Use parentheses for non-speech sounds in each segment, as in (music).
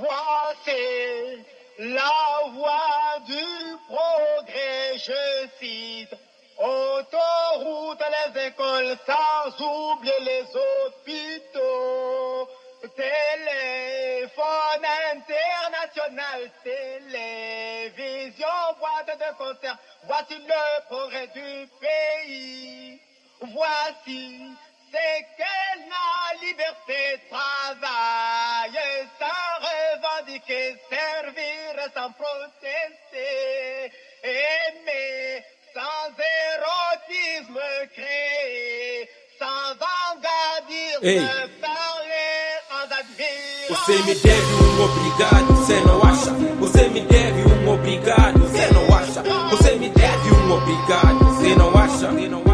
Voici la voie du progrès, je cite. Autoroute, les écoles, sans oublier les hôpitaux. Téléphone international, télévision, boîte de concert. Voici le progrès du pays. Voici c'est que la liberté travaille sans revendiquer, servir sans protester, aimer sans érotisme créer, sans vangadisme Ei. parler en admirer. Você me deve um obrigado, você não acha? Você me deve um obrigado, você não acha? Você me deve um obrigado, você não acha? Você não acha?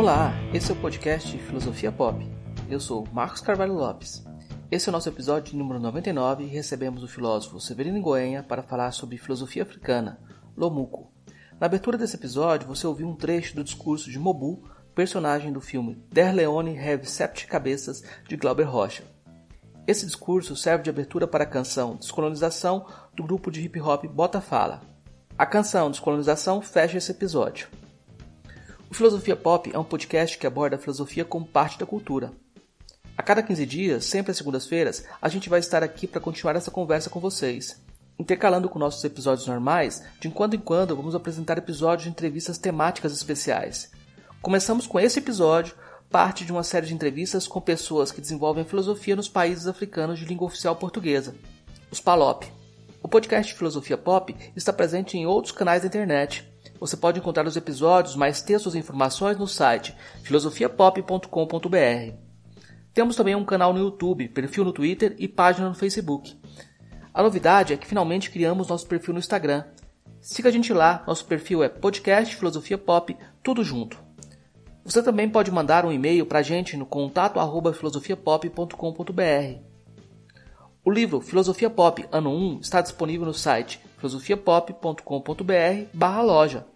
Olá, esse é o podcast Filosofia Pop. Eu sou Marcos Carvalho Lopes. Esse é o nosso episódio número 99 e recebemos o filósofo Severino Goenha para falar sobre filosofia africana, Lomuco. Na abertura desse episódio, você ouviu um trecho do discurso de Mobu, personagem do filme Der Leone Have Sete Cabeças, de Glauber Rocha. Esse discurso serve de abertura para a canção Descolonização do grupo de hip hop Bota Fala. A canção Descolonização fecha esse episódio. O Filosofia Pop é um podcast que aborda a filosofia como parte da cultura. A cada 15 dias, sempre às segundas-feiras, a gente vai estar aqui para continuar essa conversa com vocês. Intercalando com nossos episódios normais, de quando em quando vamos apresentar episódios de entrevistas temáticas especiais. Começamos com esse episódio, parte de uma série de entrevistas com pessoas que desenvolvem filosofia nos países africanos de língua oficial portuguesa, os PALOP. O podcast Filosofia Pop está presente em outros canais da internet. Você pode encontrar os episódios, mais textos e informações no site filosofiapop.com.br. Temos também um canal no YouTube, perfil no Twitter e página no Facebook. A novidade é que finalmente criamos nosso perfil no Instagram. Siga a gente lá, nosso perfil é podcast Filosofia Pop, tudo junto. Você também pode mandar um e-mail para a gente no contato arroba filosofiapop.com.br. O livro Filosofia Pop Ano 1 está disponível no site filosofiapop.com.br barra loja.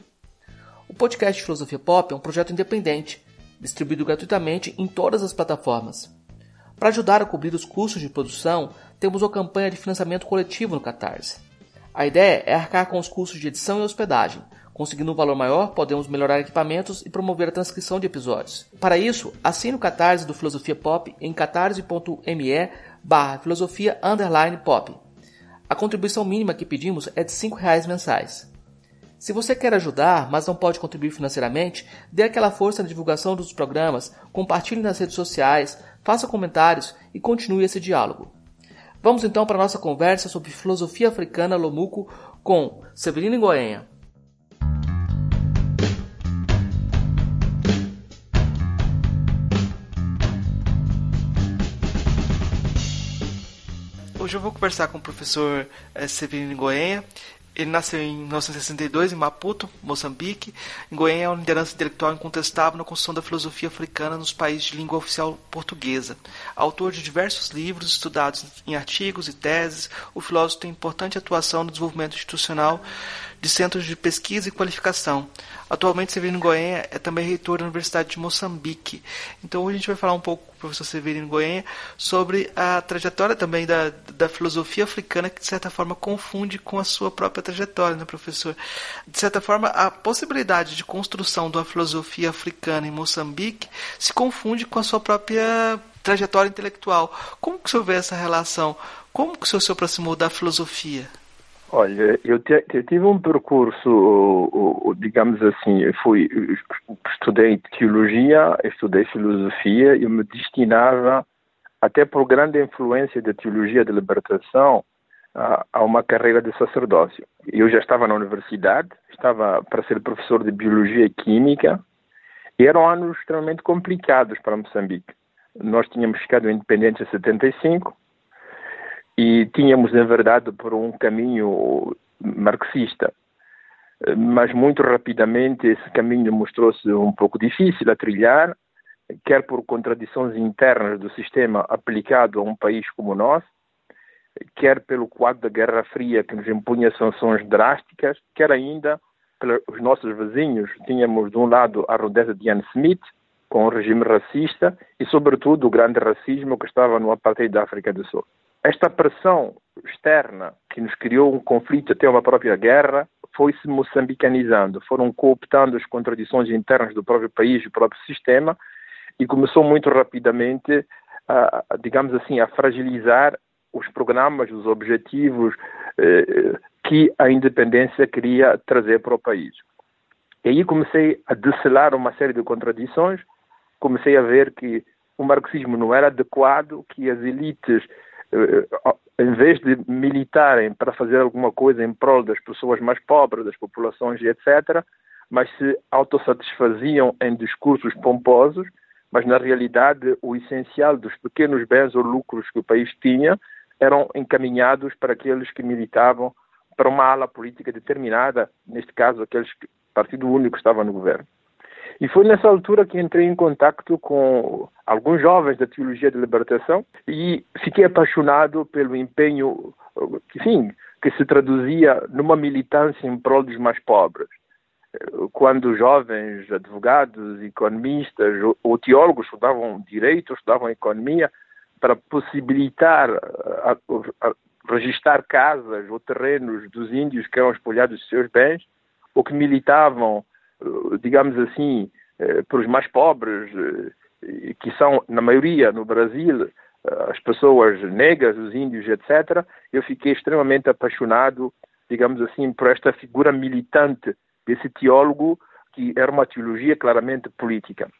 O podcast Filosofia Pop é um projeto independente, distribuído gratuitamente em todas as plataformas. Para ajudar a cobrir os custos de produção, temos uma campanha de financiamento coletivo no Catarse. A ideia é arcar com os custos de edição e hospedagem. Conseguindo um valor maior, podemos melhorar equipamentos e promover a transcrição de episódios. Para isso, assine o Catarse do Filosofia Pop em catarse.me barra filosofia underline pop. A contribuição mínima que pedimos é de 5 reais mensais. Se você quer ajudar, mas não pode contribuir financeiramente, dê aquela força na divulgação dos programas, compartilhe nas redes sociais, faça comentários e continue esse diálogo. Vamos então para a nossa conversa sobre filosofia africana Lomuco com Severino Goenha. Hoje eu vou conversar com o professor eh, Severino Goenha. Ele nasceu em 1962 em Maputo, Moçambique. Goiânia é uma liderança intelectual incontestável na construção da filosofia africana nos países de língua oficial portuguesa. Autor de diversos livros estudados em artigos e teses, o filósofo tem importante atuação no desenvolvimento institucional de centros de pesquisa e qualificação. Atualmente, Severino Goenha é também reitor da Universidade de Moçambique. Então, hoje a gente vai falar um pouco com o professor Severino Goenha sobre a trajetória também da, da filosofia africana, que de certa forma confunde com a sua própria trajetória, né, professor? De certa forma, a possibilidade de construção de uma filosofia africana em Moçambique se confunde com a sua própria trajetória intelectual. Como que o senhor vê essa relação? Como que o senhor se aproximou da filosofia? Olha, eu, te, eu, tive um percurso, digamos assim, fui, estudei teologia, estudei filosofia, eu me destinava, até por grande influência da teologia da libertação, a, a uma carreira de sacerdócio. Eu já estava na universidade, estava para ser professor de biologia e química, e eram anos extremamente complicados para Moçambique. Nós tínhamos ficado independentes em 75, e tínhamos enverdado por um caminho marxista. Mas muito rapidamente esse caminho mostrou-se um pouco difícil a trilhar, quer por contradições internas do sistema aplicado a um país como o nosso, quer pelo quadro da Guerra Fria, que nos impunha sanções drásticas, quer ainda pelos nossos vizinhos. Tínhamos, de um lado, a rudeza de Ian Smith, com o regime racista, e, sobretudo, o grande racismo que estava no apartheid da África do Sul. Esta pressão externa, que nos criou um conflito até uma própria guerra, foi-se moçambicanizando. Foram cooptando as contradições internas do próprio país, do próprio sistema, e começou muito rapidamente, a, digamos assim, a fragilizar os programas, os objetivos eh, que a independência queria trazer para o país. E aí comecei a decelar uma série de contradições, comecei a ver que o marxismo não era adequado, que as elites, eh, em vez de militarem para fazer alguma coisa em prol das pessoas mais pobres, das populações etc., mas se autossatisfaziam em discursos pomposos, mas na realidade o essencial dos pequenos bens ou lucros que o país tinha eram encaminhados para aqueles que militavam para uma ala política determinada, neste caso, aqueles que, partido único estava no governo. E foi nessa altura que entrei em contato com alguns jovens da teologia de libertação e fiquei apaixonado pelo empenho, enfim, que se traduzia numa militância em prol dos mais pobres. Quando jovens advogados, economistas ou teólogos estudavam direito, estudavam economia, para possibilitar a, a, a registrar casas ou terrenos dos índios que eram espolhados de seus bens, ou que militavam, eh, digamos assim, eh, para os mais pobres, eh, que são, na maioria, no Brasil, as pessoas negras, os índios, etc., eu fiquei extremamente apaixonado, digamos assim, por esta figura militante desse teólogo, que era uma teologia claramente política.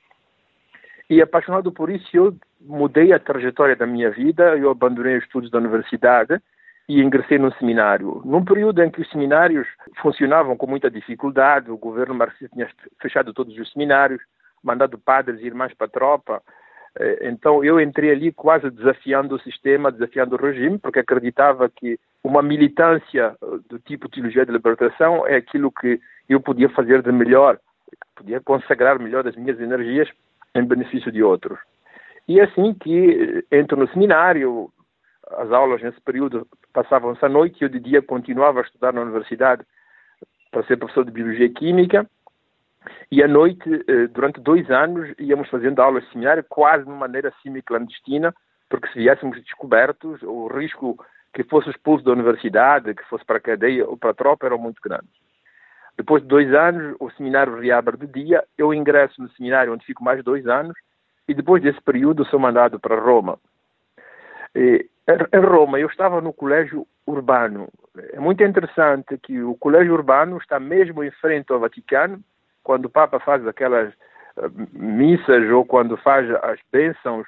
E apaixonado por isso, eu mudei a trajetória da minha vida, eu abandonei os estudos da universidade e ingressei num seminário. Num período em que os seminários funcionavam com muita dificuldade, o governo marxista tinha fechado todos os seminários, mandado padres e irmãs para a tropa. Eh, então eu entrei ali quase desafiando o sistema, desafiando o regime, porque acreditava que uma militância eh, do tipo teologia de libertação é aquilo que eu podia fazer de melhor, podia consagrar melhor as minhas energias em benefício de outros. E é assim que entro no seminário, as aulas nesse período passavam-se à noite e eu de dia continuava a estudar na universidade para ser professor de Biologia Química e à noite, eh, durante dois anos, íamos fazendo aulas seminário quase de maneira semi-clandestina, porque se viéssemos descobertos, o risco que fosse expulso da universidade, que fosse para a cadeia ou para a tropa, era muito grande. Depois de dois anos, o seminário reabre de dia, eu ingresso no seminário onde fico mais dois anos, e depois desse período sou mandado para Roma. E, em Roma, eu estava no colégio urbano. É muito interessante que o colégio urbano está mesmo em frente ao Vaticano, quando o Papa faz aquelas uh, missas ou quando faz as bênçãos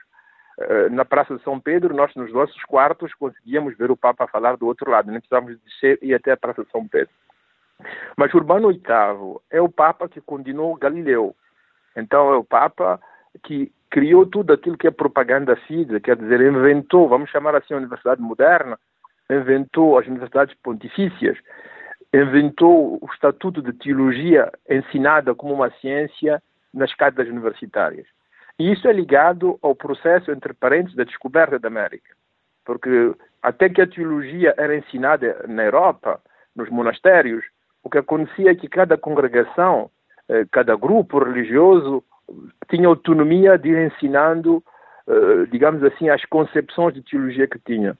uh, na Praça de São Pedro, nós nos nossos quartos conseguíamos ver o Papa falar do outro lado, nem precisávamos descer e ir até a Praça de São Pedro. Mas Urbano VIII é o Papa que condenou Galileu. Então é o Papa que criou tudo aquilo que é propaganda fide, quer dizer, inventou, vamos chamar assim, a universidade moderna, inventou as universidades pontifícias, inventou o estatuto de teologia ensinada como uma ciência nas cátedras universitárias. E isso é ligado ao processo, entre parênteses, da descoberta da América. Porque até que a teologia era ensinada na Europa, nos monastérios, o que acontecia é que cada congregação, eh, cada grupo religioso tinha autonomia de ir ensinando, eh, digamos assim, as concepções de teologia que tinha.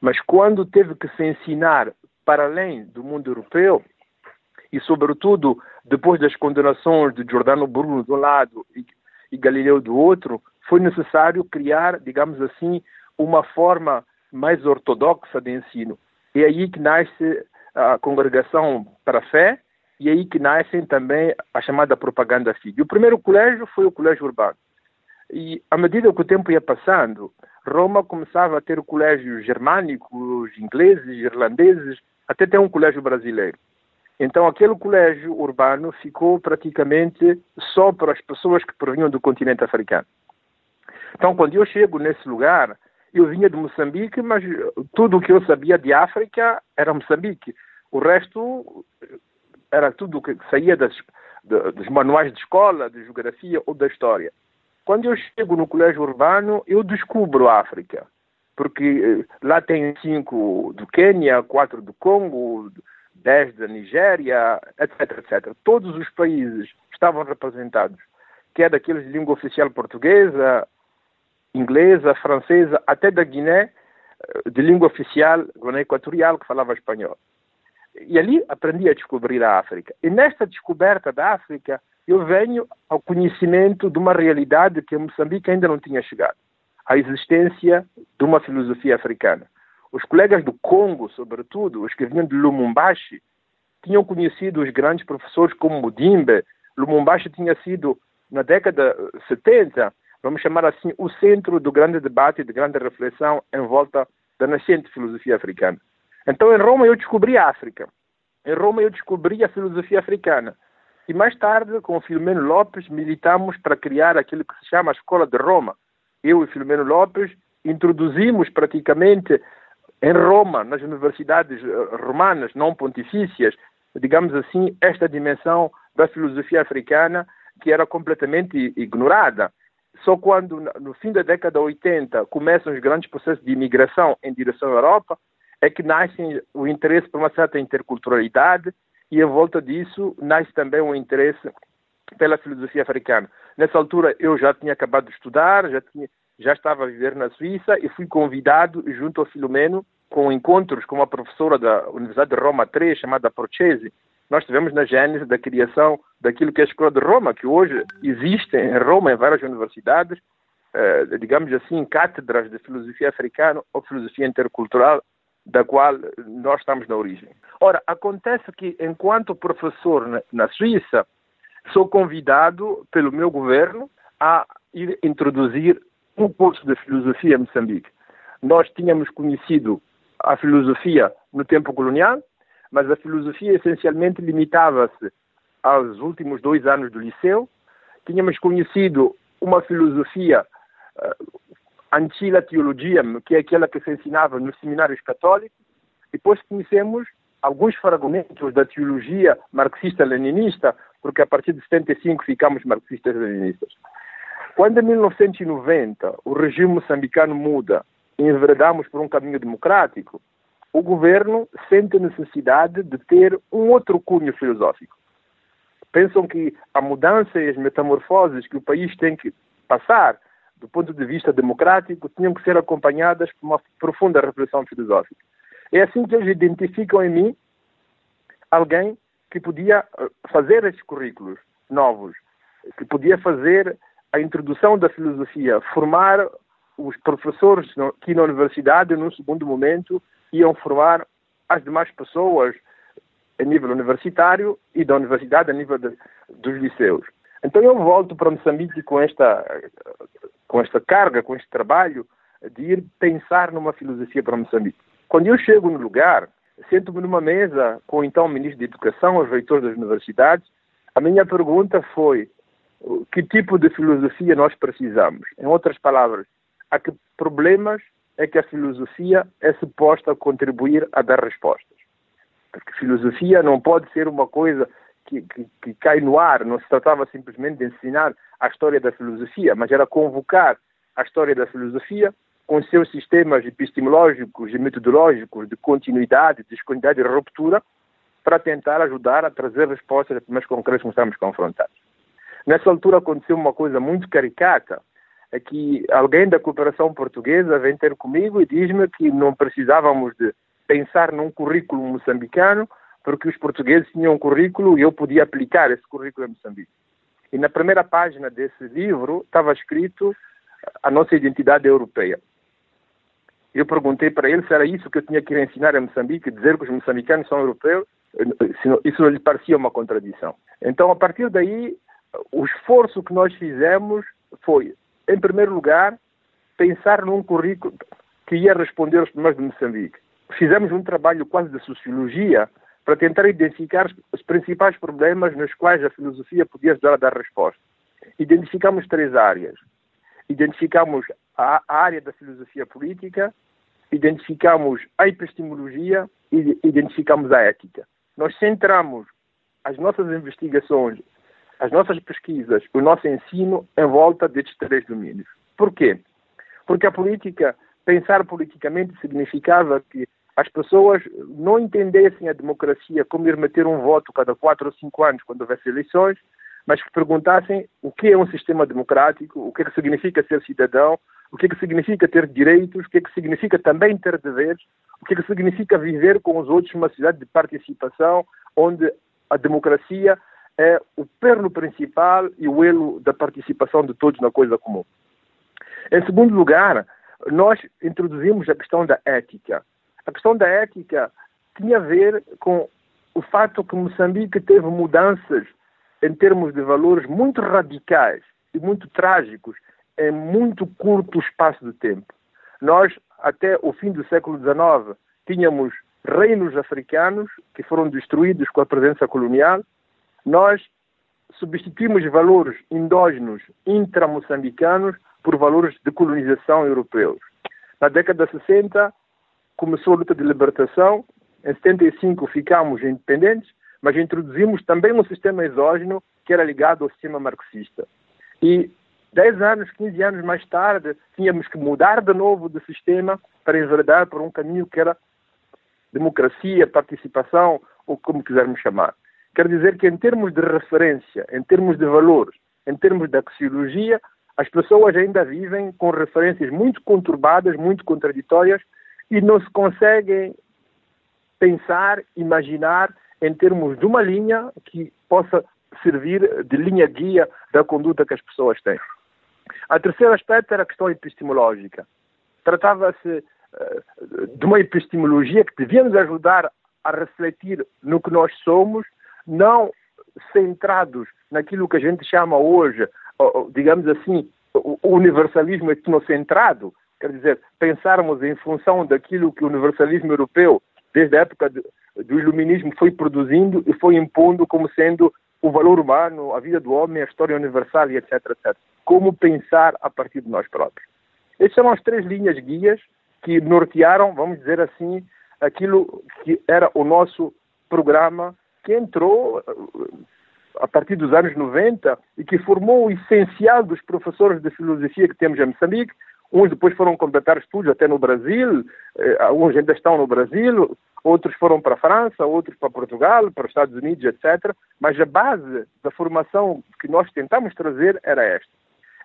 Mas quando teve que se ensinar para além do mundo europeu, e sobretudo depois das condenações de Giordano Bruno de um lado e, e Galileu do outro, foi necessário criar, digamos assim, uma forma mais ortodoxa de ensino. É aí que nasce a congregação para a fé, e aí que nascem também a chamada propaganda filho. O primeiro colégio foi o colégio urbano. E à medida que o tempo ia passando, Roma começava a ter colégios germânicos, ingleses, irlandeses, até ter um colégio brasileiro. Então aquele colégio urbano ficou praticamente só para as pessoas que provinham do continente africano. Então quando eu chego nesse lugar, eu vinha de Moçambique, mas tudo o que eu sabia de África era Moçambique. O resto era tudo que saía das, de, dos manuais de escola, de geografia ou da história. Quando eu chego no colégio urbano, eu descubro a África, porque eh, lá tem cinco do Quênia, quatro do Congo, dez da Nigéria, etc, etc. Todos os países estavam representados, que é daqueles de língua oficial portuguesa, inglesa, francesa, até da Guiné, eh, de língua oficial, Guiné Equatorial, que falava espanhol. E ali aprendi a descobrir a África. E nesta descoberta da África, eu venho ao conhecimento de uma realidade que Moçambique ainda não tinha chegado. A existência de uma filosofia africana. Os colegas do Congo, sobretudo, os que vinham de Lumumbashi, tinham conhecido os grandes professores como Mudimbe. Lumumbashi tinha sido, na década 70, vamos chamar assim, o centro do grande debate de grande reflexão em volta da nascente filosofia africana. Então, em Roma, eu descobri a África. Em Roma, eu descobri a filosofia africana. E mais tarde, com o Filomeno Lopes, militamos para criar aquilo que se chama a Escola de Roma. Eu e Filomeno Lopes introduzimos praticamente em Roma, nas universidades eh, romanas não pontifícias, digamos assim, esta dimensão da filosofia africana que era completamente ignorada. Só quando, no fim da década de 80, começam os grandes processos de imigração em direção à Europa, é que nasce o interesse por uma certa interculturalidade e, em volta disso, nasce também o interesse pela filosofia africana. Nessa altura, eu já tinha acabado de estudar, já, tinha, já estava a viver na Suíça e fui convidado, junto ao Filomeno, com encontros com uma professora da Universidade de Roma 3, chamada Procesi, nós tivemos na gênese da criação daquilo que é a Escola de Roma, que hoje existe em Roma, em várias universidades, eh, digamos assim, cátedras de filosofia africana ou filosofia intercultural, da qual nós estamos na origem. Ora, acontece que, enquanto professor na, Suíça, sou convidado pelo meu governo a ir introduzir um curso de filosofia em Moçambique. Nós tínhamos conhecido a filosofia no tempo colonial, mas a filosofia essencialmente limitava-se aos últimos dois anos do liceu. Tínhamos conhecido uma filosofia uh, anti teologia, que é aquela que se ensinava nos seminários católicos. Depois conhecemos alguns fragmentos da teologia marxista-leninista, porque a partir de 75 ficamos marxistas-leninistas. Quando em 1990 o regime moçambicano muda e enveredamos por um caminho democrático, o governo sente necessidade de ter um outro cunho filosófico. Pensam que a mudança e as metamorfoses que o país tem que passar, do ponto de vista democrático, tinham que ser acompanhadas por uma profunda reflexão filosófica. É assim que eles identificam em mim alguém que podia eh, fazer esses currículos novos, que podia fazer a introdução da filosofia, formar os professores que na universidade, num segundo momento, iam formar as demais pessoas a nível universitário e da universidade a nível de, dos liceus. Então eu volto para Moçambique com esta, com esta carga, com este trabalho de ir pensar numa filosofia para Moçambique. Quando eu chego no lugar, sento-me numa mesa com então o ministro de Educação, os reitores das universidades, a minha pergunta foi que tipo de filosofia nós precisamos? Em outras palavras, a que problemas é que a filosofia é suposta contribuir a dar respostas. Porque filosofia não pode ser uma coisa que, que, cai no ar, não se tratava simplesmente de ensinar a história da filosofia, mas era convocar a história da filosofia com seus sistemas epistemológicos e metodológicos de continuidade, de descontinuidade e ruptura, para tentar ajudar a trazer respostas a problemas concretos que estamos confrontados. Nessa altura aconteceu uma coisa muito caricata, é que alguém da cooperação portuguesa vem ter comigo e diz-me que não precisávamos de pensar num currículo moçambicano, porque os portugueses tinham um currículo e eu podia aplicar esse currículo em Moçambique. E na primeira página desse livro estava escrito a nossa identidade europeia. Eu perguntei para ele se era isso que eu tinha que ir ensinar em Moçambique, dizer que os moçambicanos são europeus. Isso não lhe parecia uma contradição. Então, a partir daí, o esforço que nós fizemos foi em primeiro lugar, pensar num currículo que ia responder aos problemas de Moçambique. Fizemos um trabalho quase de sociologia para tentar identificar os principais problemas nos quais a filosofia podia ajudar a dar resposta. Identificamos três áreas. Identificamos a, área da filosofia política, identificamos a epistemologia e identificamos a ética. Nós centramos as nossas investigações as nossas pesquisas, o nosso ensino em volta destes três domínios. Por quê? Porque a política pensar politicamente significava que as pessoas não entendessem a democracia como ir meter um voto cada quatro ou cinco anos quando houvesse eleições, mas que perguntassem o que é um sistema democrático, o que é que significa ser cidadão, o que é que significa ter direitos, o que é que significa também ter deveres, o que é que significa viver com os outros numa sociedade de participação, onde a democracia é o perno principal e o elo da participação de todos na coisa comum. Em segundo lugar, nós introduzimos a questão da ética. A questão da ética tinha a ver com o fato que Moçambique teve mudanças em termos de valores muito radicais e muito trágicos em muito curto espaço de tempo. Nós, até o fim do século XIX, tínhamos reinos africanos que foram destruídos com a presença colonial. Nós substituímos valores endógenos intramoçambicanos por valores de colonização europeus. Na década de 60, começou a luta de libertação. Em 75 ficamos independentes, mas introduzimos também um sistema exógeno que era ligado ao sistema marxista. E 10 anos, 15 anos mais tarde, tínhamos que mudar de novo de sistema para enverdar por um caminho que era democracia, participação, ou como quisermos chamar. Quer dizer que, em termos de referência, em termos de valores, em termos de axiologia, as pessoas ainda vivem com referências muito conturbadas, muito contraditórias, e não se conseguem pensar, imaginar em termos de uma linha que possa servir de linha guia da conduta que as pessoas têm. A terceiro aspecto era a questão epistemológica. Tratava-se uh, de uma epistemologia que devia nos ajudar a refletir no que nós somos, não centrados naquilo que a gente chama hoje, digamos assim, o universalismo etnocentrado, quer dizer, pensarmos em função daquilo que o universalismo europeu, desde a época de, do iluminismo, foi produzindo e foi impondo como sendo o valor humano, a vida do homem, a história universal e etc, etc. Como pensar a partir de nós próprios. Essas são as três linhas guias que nortearam, vamos dizer assim, aquilo que era o nosso programa que entrou a partir dos anos 90 e que formou o essencial dos professores de filosofia que temos em Moçambique, Uns depois foram completar estudos até no Brasil, eh, alguns ainda estão no Brasil, outros foram para a França, outros para Portugal, para os Estados Unidos, etc. Mas a base da formação que nós tentamos trazer era esta.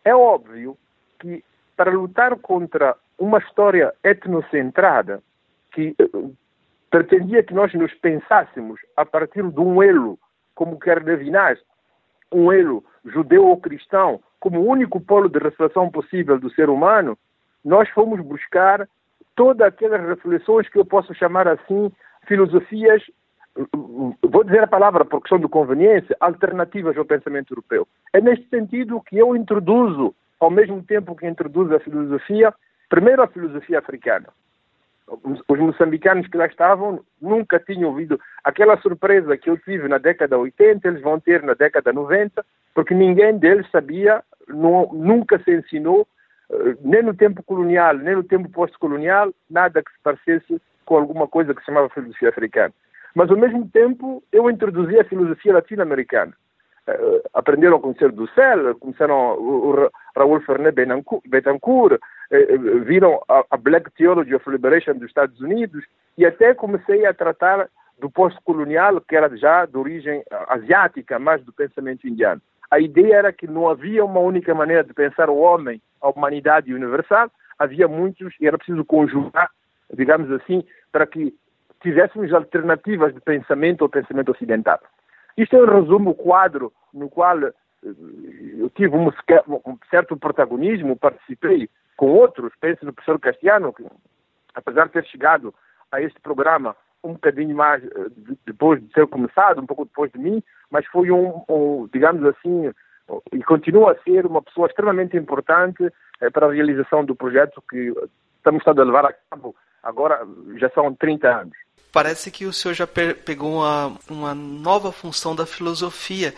É óbvio que para lutar contra uma história etnocentrada que eh, pretendia que nós nos pensássemos a partir de um elo, como quer Levinas, um elo judeu ou cristão, como único polo de reflexão possível do ser humano, nós fomos buscar todas aquelas reflexões que eu posso chamar assim, filosofias, vou dizer a palavra por questão de conveniência, alternativas ao pensamento europeu. É neste sentido que eu introduzo, ao mesmo tempo que introduzo a filosofia, primeiro a filosofia africana. Os moçambicanos que lá estavam nunca tinham ouvido aquela surpresa que eu tive na década 80, eles vão ter na década 90, porque ninguém deles sabia não, nunca se ensinou, eh, nem no tempo colonial, nem no tempo pós-colonial, nada que se parecesse com alguma coisa que se chamava filosofia africana. Mas, ao mesmo tempo, eu introduzi a filosofia latino-americana. Uh, aprenderam a conhecer Dussel, conheceram o, o Raul Fernet Betancourt, uh, viram a, a, Black Theology of Liberation dos Estados Unidos e até comecei a tratar do pós-colonial, que era já de origem asiática, mais do pensamento indiano a ideia era que não havia uma única maneira de pensar o homem, a humanidade universal, havia muitos e era preciso conjugar, digamos assim, para que tivéssemos alternativas de pensamento ao pensamento ocidental. Isto é, em resumo, o quadro no qual eh, eu tive um, um certo protagonismo, participei com outros, penso no professor Castiano, que apesar de ter chegado a este programa um bocadinho mais eh, depois de ter começado, um pouco depois de mim, mas foi um, um digamos assim, e continua a ser uma pessoa extremamente importante eh, para a realização do projeto que estamos a levar a cabo agora, já são 30 anos. Parece que o senhor já pegou uma, uma nova função da filosofia.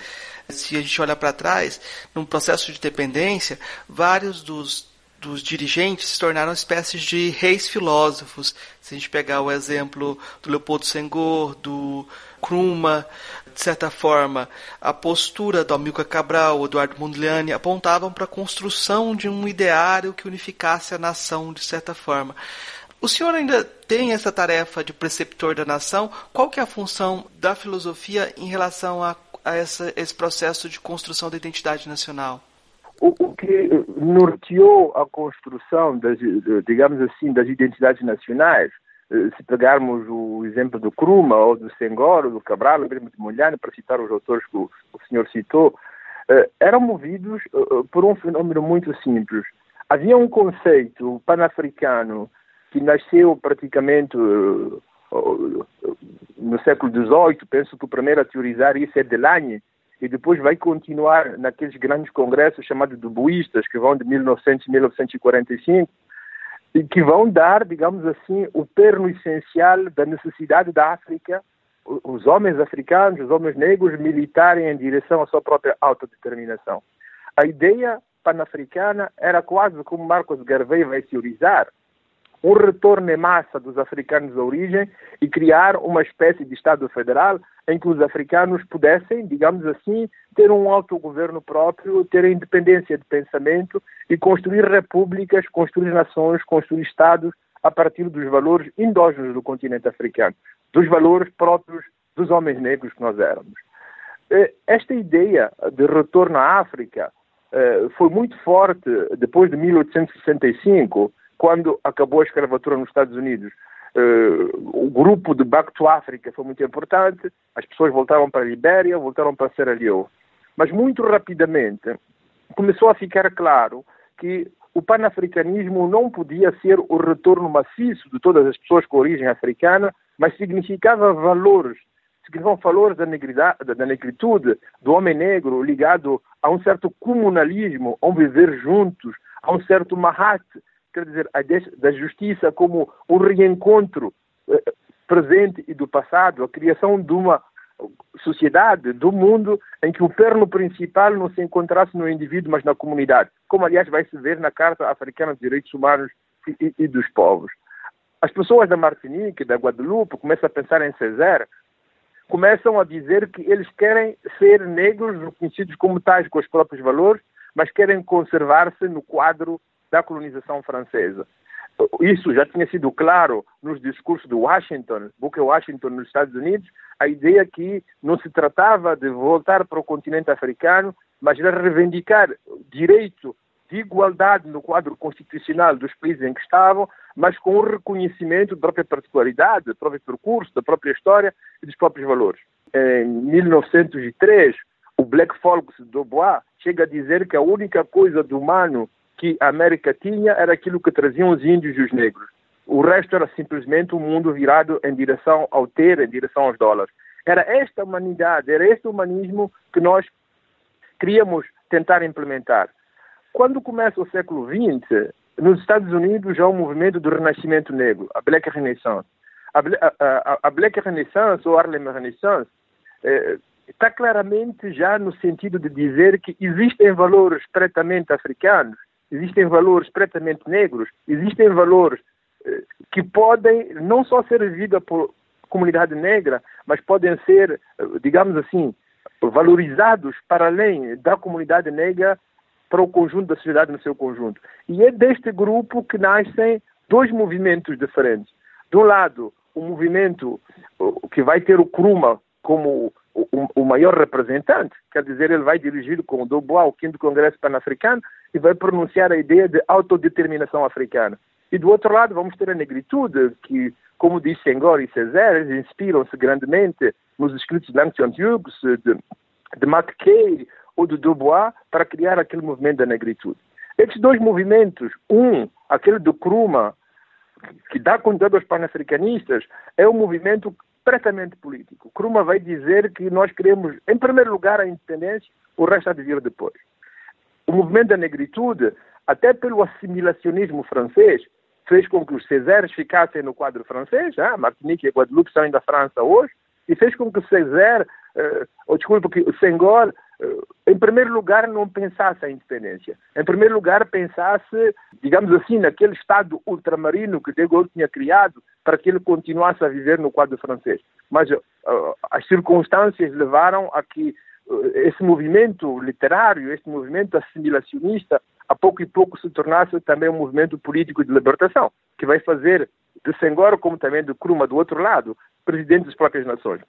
Se a gente olhar para trás, num processo de dependência, vários dos dos dirigentes se tornaram espécies de reis filósofos. Se a gente pegar o exemplo do Leopoldo Senghor, do Kruma, de certa forma, a postura do Amilcar Cabral, Eduardo Mondlane, apontavam para a construção de um ideário que unificasse a nação de certa forma. O senhor ainda tem essa tarefa de preceptor da nação? Qual que é a função da filosofia em relação a, a essa, esse processo de construção da identidade nacional? O, que norteou a construção, das, digamos assim, das identidades nacionais eh, se pegarmos o exemplo do Kruma, ou do Senghor, ou do Cabral, ou mesmo de Molhane, para citar os autores que o, o senhor citou, eh, eram movidos eh, por um fenômeno muito simples. Havia um conceito panafricano que nasceu praticamente no século XVIII, penso que o primeiro a teorizar isso é Delagne, e depois vai continuar naqueles grandes congressos chamados duboístas, que vão de 1900 a 1945, e que vão dar, digamos assim, o perno essencial da necessidade da África, os homens africanos, os homens negros, militarem em direção à sua própria autodeterminação. A ideia panafricana era quase como Marcos Garvey vai teorizar, um retorno em massa dos africanos de origem e criar uma espécie de Estado federal em que os africanos pudessem, digamos assim, ter um autogoverno próprio, ter independência de pensamento e construir repúblicas, construir nações, construir Estados a partir dos valores endógenos do continente africano, dos valores próprios dos homens negros que nós éramos. Eh, esta ideia de retorno à África eh, foi muito forte depois de 1865, quando acabou a escravatura nos Estados Unidos. Uh, o grupo de Back to Africa foi muito importante, as pessoas voltaram para a Libéria, voltaram para Sierra Leone. Mas muito rapidamente começou a ficar claro que o panafricanismo não podia ser o retorno maciço de todas as pessoas com origem africana, mas significava valores, significavam valores da, negridade, da negritude, do homem negro ligado a um certo comunalismo, a um viver juntos, a um certo mahat, quer dizer, a da justiça como um reencontro eh, presente e do passado, a criação de uma sociedade, do mundo, em que o perno principal não se encontrasse no indivíduo, mas na comunidade, como aliás vai se ver na Carta Africana de Direitos Humanos e, e dos Povos. As pessoas da Martinique, da Guadeloupe, começam a pensar em César, começam a dizer que eles querem ser negros, reconhecidos como tais com os próprios valores, mas querem conservar-se no quadro da colonização francesa. Isso já tinha sido claro nos discursos de Washington, Booker Washington nos Estados Unidos, a ideia que não se tratava de voltar para o continente africano, mas de reivindicar direito de igualdade no quadro constitucional dos países em que estavam, mas com o reconhecimento da própria particularidade, do próprio percurso, da própria história e dos próprios valores. Em 1903, o Black Folks do Bois chega a dizer que a única coisa do humano que a América tinha era aquilo que traziam os índios e os negros. O resto era simplesmente um mundo virado em direção ao ter, em direção aos dólares. Era esta humanidade, era este humanismo que nós queríamos tentar implementar. Quando começa o século XX, nos Estados Unidos já há um movimento do renascimento negro, a Black Renaissance. A, a, a Black Renaissance, ou Harlem Renaissance, eh, está claramente já no sentido de dizer que existem valores pretamente africanos existem valores pretamente negros, existem valores eh, que podem não só ser vividos por comunidade negra, mas podem ser, eh, digamos assim, valorizados para além da comunidade negra para o conjunto da sociedade no seu conjunto. E é deste grupo que nascem dois movimentos diferentes. De um lado, o um movimento que vai ter o Kruma como o, maior representante, quer dizer, ele vai dirigir com o Dubois o 5 Congresso Pan-Africano e vai pronunciar a ideia de autodeterminação africana. E do outro lado, vamos ter a negritude, que, como diz Senghor e César, inspiram-se grandemente nos escritos de Langston Hughes, de, de McKay ou de Dubois, para criar aquele movimento da negritude. Esses dois movimentos, um, aquele do Kruma, que dá conteúdo aos panafricanistas, é um movimento pretamente político. Kruma vai dizer que nós queremos, em primeiro lugar, a independência, o resto há de vir depois. O movimento da negritude, até pelo assimilacionismo francês, fez com que os Césares ficassem no quadro francês, ah, Martinique e Guadeloupe saem da França hoje, e fez com que o César, uh, ou desculpa, que o Senghor uh, em primeiro lugar, não pensasse a independência. Em primeiro lugar, pensasse, digamos assim, naquele Estado ultramarino que De Gaulle tinha criado para que ele continuasse a viver no quadro francês. Mas uh, as circunstâncias levaram a que esse movimento literário, esse movimento assimilacionista, a pouco e pouco se tornasse também um movimento político de libertação, que vai fazer de Senghor, como também de Kruma, do outro lado, presidente das próprias nações.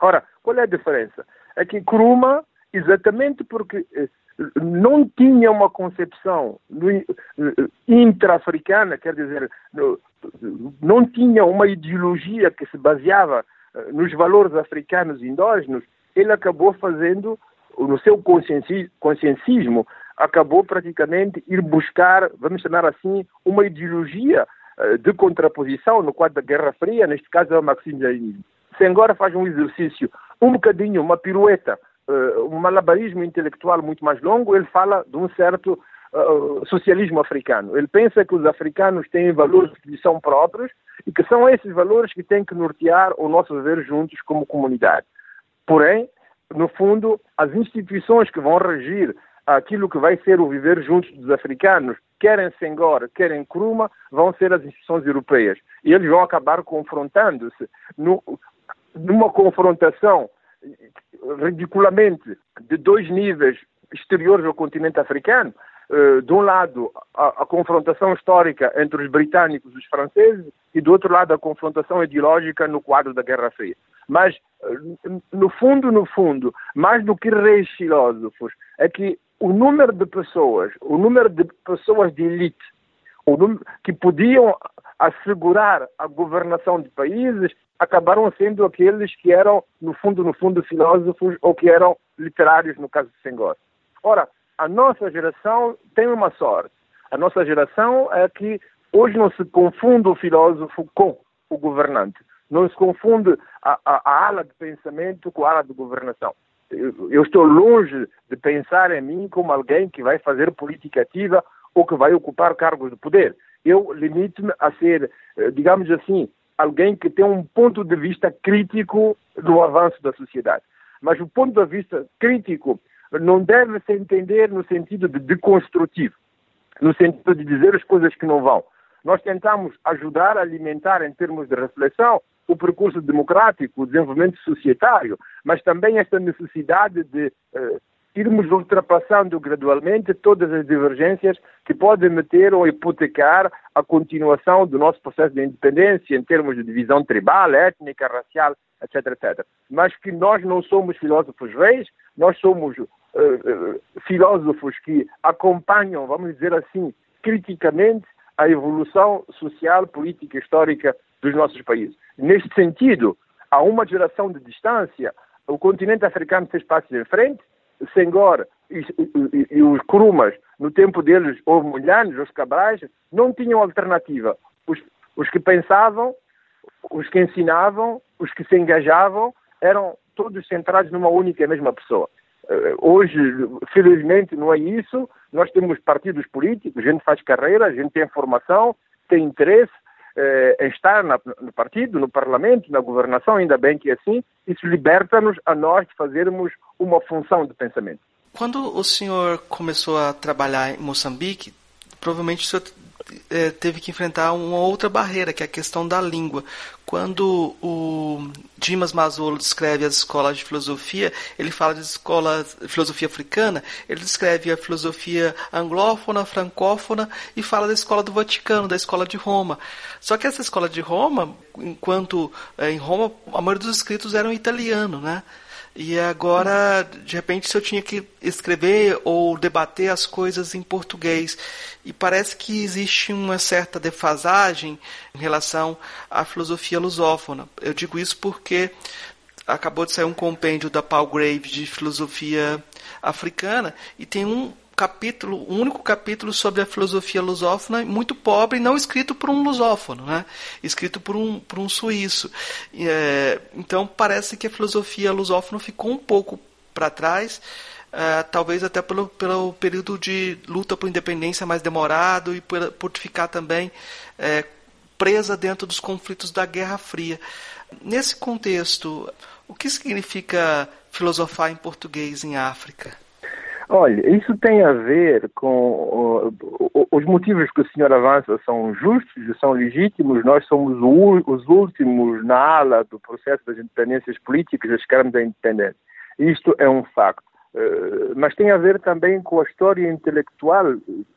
Ora, qual é a diferença? É que Kruma exatamente porque eh, não tinha uma concepção eh, intra-africana, quer dizer, não tinha uma ideologia que se baseava eh, nos valores africanos endógenos, ele acabou fazendo, no seu consciencismo, acabou praticamente ir buscar, vamos chamar assim, uma ideologia de contraposição no quadro da Guerra Fria, neste caso é o marxismo-leninismo. Senghor faz um exercício, um bocadinho, uma pirueta, uh, um malabarismo intelectual muito mais longo, ele fala de um certo uh, socialismo africano. Ele pensa que os africanos têm valores que são próprios e que são esses valores que têm que nortear o nosso viver juntos como comunidade. Porém, no fundo, as instituições que vão regir aquilo que vai ser o viver juntos dos africanos, querem Senghor, querem Kruma, vão ser as instituições europeias. E eles vão acabar confrontando-se numa confrontação ridiculamente de dois níveis exteriores ao continente africano. Uh, de um lado, a, a, confrontação histórica entre os britânicos e os franceses, e do outro lado, a confrontação ideológica no quadro da Guerra Fria. Mas, uh, no fundo, no fundo, mais do que reis filósofos, é que o número de pessoas, o número de pessoas de elite, que podiam assegurar a governação de países acabaram sendo aqueles que eram, no fundo, no fundo, filósofos ou que eram literários, no caso de Senghor. Ora, a nossa geração tem uma sorte. A nossa geração é que hoje não se confunde o filósofo com o governante. Não se confunde a, a, a ala de pensamento com a ala de governação. Eu, eu estou longe de pensar em mim como alguém que vai fazer política ativa ou que vai ocupar cargos de poder. Eu limito-me a ser, eh, digamos assim, alguém que tem um ponto de vista crítico do avanço da sociedade. Mas o ponto de vista crítico não deve se entender no sentido de deconstrutivo, no sentido de dizer as coisas que não vão. Nós tentamos ajudar a alimentar, em termos de reflexão, o percurso democrático, o desenvolvimento societário, mas também esta necessidade de uh, irmos ultrapassando gradualmente todas as divergências que podem meter ou hipotecar a continuação do nosso processo de independência em termos de divisão tribal, étnica, racial, etc, etc. Mas que nós não somos filósofos reis, nós somos uh, filósofos que acompanham, vamos dizer assim, criticamente a evolução social, política, histórica dos nossos países. Neste sentido, há uma geração de distância, o continente africano fez passos em frente, Senghor e, e, e, os Kurumas, no tempo deles, houve Mulhanes, os Cabrais, não tinham alternativa. Os, os que pensavam, os que ensinavam, os que se engajavam, eram todos centrados numa única e mesma pessoa. Eh, hoje, felizmente, não é isso. Nós temos partidos políticos, a gente faz carreira, a gente tem formação, tem interesse, eh, estar na, no partido, no parlamento, na governação, ainda bem que é assim, isso liberta-nos a nós de fazermos uma função de pensamento. Quando o senhor começou a trabalhar em Moçambique, provavelmente o senhor é, teve que enfrentar uma outra barreira, que é a questão da língua. Quando o Dimas Mazzolo descreve as escolas de filosofia, ele fala de escola de filosofia africana, ele descreve a filosofia anglófona, francófona e fala da escola do Vaticano, da escola de Roma. Só que essa escola de Roma, enquanto é, em Roma a maioria dos escritos eram italiano, né? E agora, de repente, se eu tinha que escrever ou debater as coisas em português. E parece que existe uma certa defasagem em relação à filosofia lusófona. Eu digo isso porque acabou de sair um compêndio da Palgrave de filosofia africana e tem um capítulo, um único capítulo sobre a filosofia lusófona, muito pobre, não escrito por um lusófono, né? escrito por um, por um suíço. É, então parece que a filosofia lusófona ficou um pouco para trás, é, talvez até pelo, pelo período de luta por independência mais demorado e por, por ficar também é, presa dentro dos conflitos da Guerra Fria. Nesse contexto, o que significa filosofar em português em África? Olha, isso tem a ver com os motivos que o senhor avança são justos, são legítimos. Nós somos os últimos na ala do processo das independências políticas, das queremos da independência. Isto é um facto. Uh, mas tem a ver também com a história intelectual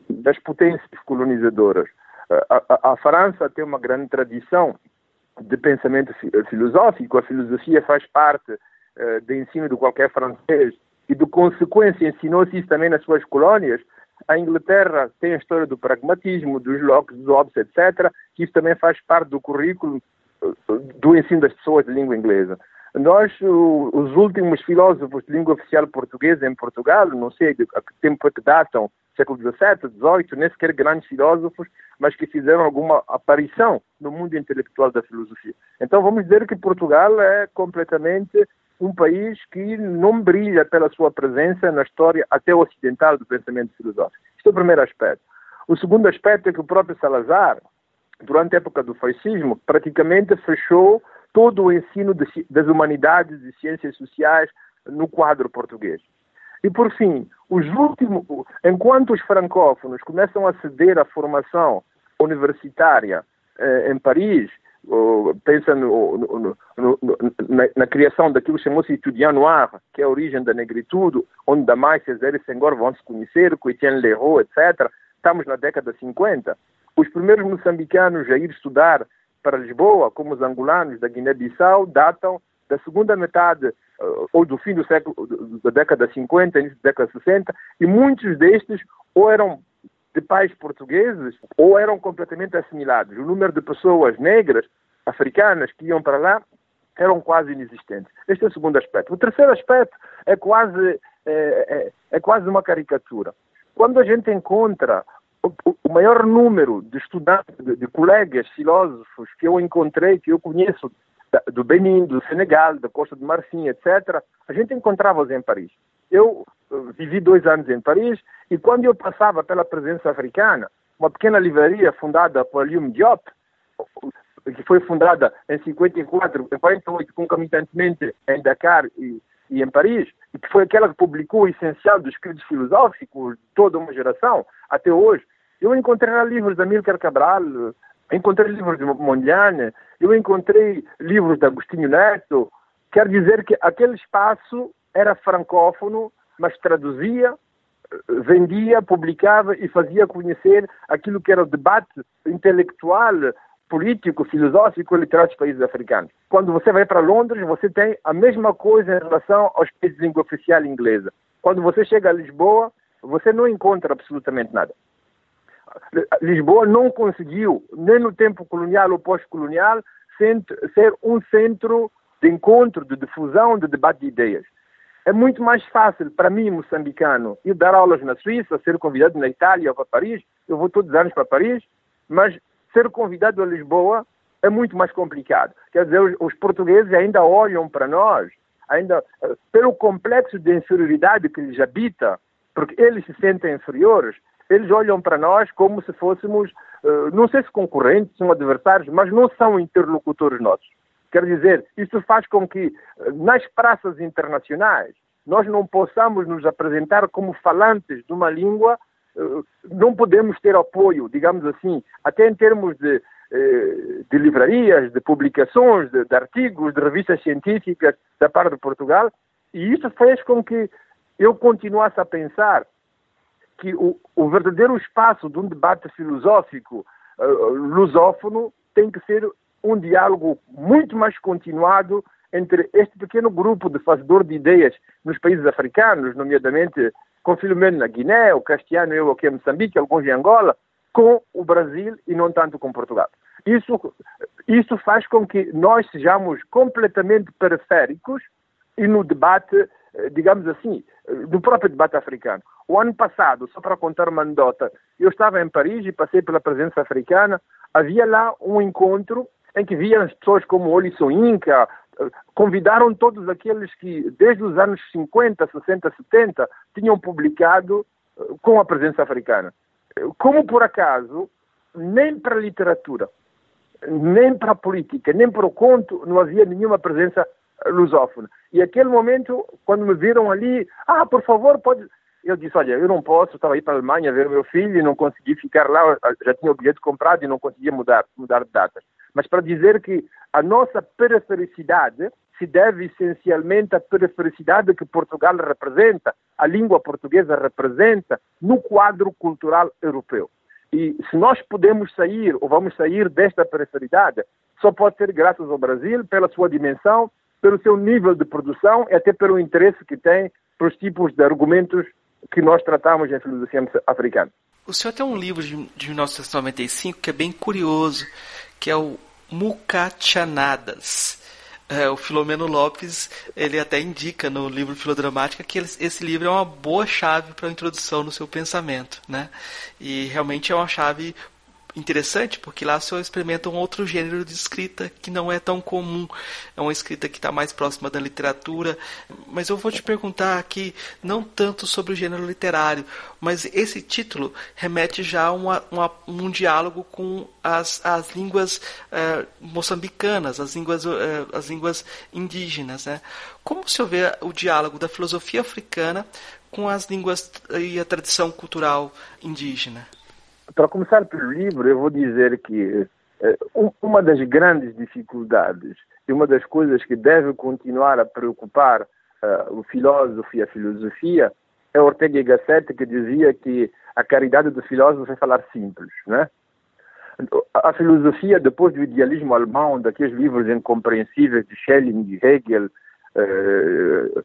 das potências colonizadoras. Uh, a, França tem uma grande tradição de pensamento filosófico. A filosofia faz parte do ensino de qualquer francês e, de consequência, ensinou-se isso também nas suas colónias. A Inglaterra tem a história do pragmatismo, dos Locke, dos Hobbes, etc., que isso também faz parte do currículo do ensino das pessoas de língua inglesa. Nós, os últimos filósofos de língua oficial portuguesa em Portugal, não sei a que tempo é que datam, século XVII, XVIII, nem sequer grandes filósofos, mas que fizeram alguma aparição no mundo intelectual da filosofia. Então vamos dizer que Portugal é completamente um país que não brilha pela sua presença na história até ocidental do pensamento filosófico. Este é o primeiro aspecto. O segundo aspecto é que o próprio Salazar, durante a época do fascismo, praticamente fechou todo o ensino das humanidades e ciências sociais no quadro português. E, por fim, os últimos, enquanto os francófonos começam a ceder à formação universitária eh, em Paris, pensa no, no, no, na, na, criação daquilo que chamou-se Etudiant Noir, que é a origem da negritude, onde Damas, César e Senghor vão se conhecer, com Etienne Leroux, etc. Estamos na década de 50. Os primeiros moçambicanos a ir estudar para Lisboa, como os angolanos da Guiné-Bissau, datam da segunda metade uh, ou do fim do século, da década de 50, início da década de 60, e muitos destes ou eram de pais portugueses ou eram completamente assimilados. O número de pessoas negras, africanas, que iam para lá eram quase inexistentes. Este é o segundo aspecto. O terceiro aspecto é quase, é, é, é quase uma caricatura. Quando a gente encontra o, maior número de estudantes, de, de, colegas filósofos que eu encontrei, que eu conheço, do Benin, do Senegal, da Costa de Marfim, etc., a gente encontrava-os em Paris. Eu vivi dois anos em Paris e quando eu passava pela presença africana, uma pequena livraria fundada por Lium Diop, que foi fundada em 54, em 48, concomitantemente em Dakar e, e, em Paris, e que foi aquela que publicou o essencial dos escritos filosóficos de toda uma geração, até hoje. Eu encontrei lá livros de Amílcar Cabral, encontrei livros de Mondlane, eu encontrei livros de Agostinho Neto. Quer dizer que aquele espaço era francófono, mas traduzia, vendia, publicava e fazia conhecer aquilo que era o debate intelectual, político, filosófico e literário dos países africanos. Quando você vai para Londres, você tem a mesma coisa em relação aos países de língua oficial inglesa. Quando você chega a Lisboa, você não encontra absolutamente nada. Lisboa não conseguiu, nem no tempo colonial ou pós-colonial, ser um centro de encontro, de difusão, de debate de ideias. É muito mais fácil para mim, moçambicano, ir dar aulas na Suíça, ser convidado na Itália ou para Paris. Eu vou todos os anos para Paris, mas ser convidado a Lisboa é muito mais complicado. Quer dizer, os, os portugueses ainda olham para nós, ainda uh, pelo complexo de inferioridade que lhes habita, porque eles se sentem inferiores, eles olham para nós como se fôssemos, uh, não sei se concorrentes, são adversários, mas não são interlocutores nossos. Quer dizer, isso faz com que nas praças internacionais nós não possamos nos apresentar como falantes de uma língua, não podemos ter apoio, digamos assim, até em termos de, de livrarias, de publicações, de, de artigos, de revistas científicas da parte de Portugal, e isso fez com que eu continuasse a pensar que o, o verdadeiro espaço de um debate filosófico uh, lusófono tem que ser um diálogo muito mais continuado entre este pequeno grupo de fazedor de ideias nos países africanos, nomeadamente com Filomeno na Guiné, o Castiano eu aqui em Moçambique, alguns em Angola, com o Brasil e não tanto com Portugal. Isso, isso faz com que nós sejamos completamente periféricos e no debate, eh, digamos assim, eh, no próprio debate africano. O ano passado, só para contar uma anedota, eu estava em Paris e passei pela presença africana, havia lá um encontro em que viam as pessoas como Olisson Inca, convidaram todos aqueles que, desde os anos 50, 60, 70, tinham publicado eh, com a presença africana. Como por acaso, nem para a literatura, nem para a política, nem para o conto, não havia nenhuma presença lusófona. E aquele momento, quando me viram ali, ah, por favor, pode. Eu disse, olha, eu não posso, estava aí para a Alemanha ver o meu filho e não consegui ficar lá, já tinha o bilhete comprado e não conseguia mudar, mudar de datas. Mas para dizer que a nossa perifericidade se deve essencialmente à perifericidade que Portugal representa, a língua portuguesa representa no quadro cultural europeu. E se nós podemos sair ou vamos sair desta periferidade, só pode ser graças ao Brasil, pela sua dimensão, pelo seu nível de produção e até pelo interesse que tem pelos tipos de argumentos que nós tratamos em filosofia africana. O senhor tem um livro de, de 1995 que é bem curioso, que é o Mucachanadas. É, o Filomeno Lopes ele até indica no livro Filodramática que esse livro é uma boa chave para a introdução no seu pensamento, né? E realmente é uma chave interessante, porque lá experimenta um outro gênero de escrita que não é tão comum. É uma escrita que está mais próxima da literatura. Mas eu vou te perguntar aqui, não tanto sobre o gênero literário, mas esse título remete já a uma, uma, um diálogo com as, as línguas eh, moçambicanas, as línguas, eh, as línguas indígenas. Né? Como senhor vê o diálogo da filosofia africana com as línguas e a tradição cultural indígena? Para começar pelo livro, eu vou dizer que eh, uma das grandes dificuldades e uma das coisas que deve continuar a preocupar uh, o filósofo e a filosofia é Ortega y Gasset que dizia que a caridade do filósofo é falar simples, né? A filosofia, depois do idealismo alemão, daqueles livros incompreensíveis de Schelling, de Hegel, uh,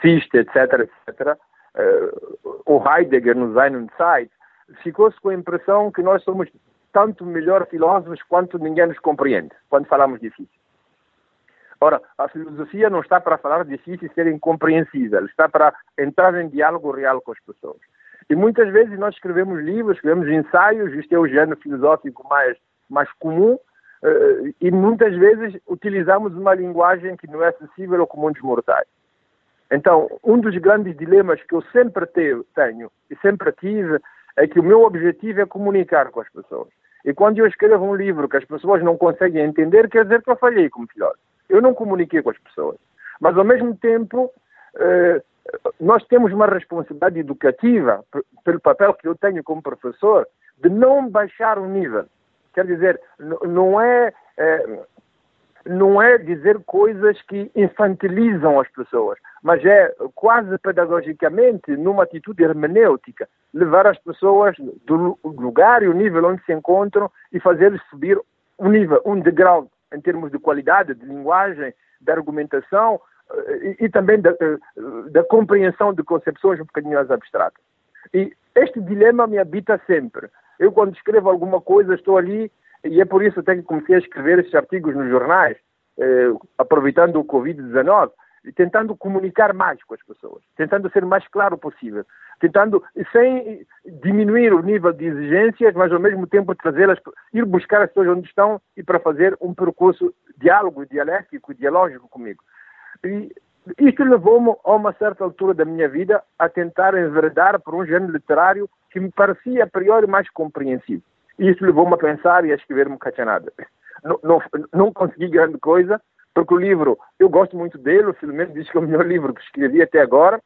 Fichte, etc., etc., uh, o Heidegger no Sein und Zeit, ficou-se com a impressão que nós somos tanto melhor filósofos quanto ninguém nos compreende quando falamos difícil. Ora, a filosofia não está para falar difícil e ser incompreensível, está para entrar em diálogo real com as pessoas. E muitas vezes nós escrevemos livros, escrevemos ensaios, isto é o género filosófico mais, mais comum, eh, e muitas vezes utilizamos uma linguagem que não é acessível ao comum dos mortais. Então, um dos grandes dilemas que eu sempre tenho e sempre tive é que o meu objetivo é comunicar com as pessoas. E quando eu escrevo um livro que as pessoas não conseguem entender, quer dizer que eu falhei como filósofo. Eu não comuniquei com as pessoas. Mas, ao mesmo tempo, eh, nós temos uma responsabilidade educativa, pelo papel que eu tenho como professor, de não baixar o nível. Quer dizer, não é, é não é dizer coisas que infantilizam as pessoas, mas é quase pedagogicamente, numa atitude hermenêutica, levar as pessoas do lugar e o nível onde se encontram e fazer subir um nível, um degrau em termos de qualidade, de linguagem, de argumentação eh, e, e também da, eh, da, compreensão de concepções um bocadinho mais abstratas. E este dilema me habita sempre. Eu, quando escrevo alguma coisa, estou ali e é por isso até que comecei a escrever esses artigos nos jornais, eh, aproveitando o Covid-19, e tentando comunicar mais com as pessoas, tentando ser mais claro possível, tentando, sem diminuir o nível de exigências, mas ao mesmo tempo trazê-las, ir buscar as pessoas onde estão e para fazer um percurso diálogo, dialético, dialógico comigo. E isto levou-me, a uma certa altura da minha vida, a tentar enverdar por um género literário que me parecia a priori mais compreensível. Isso levou-me a pensar e a escrever um cachanada. Não, não, não, consegui grande coisa, porque o livro, eu gosto muito dele, o Filomeno diz que é o melhor livro que escrevi até agora,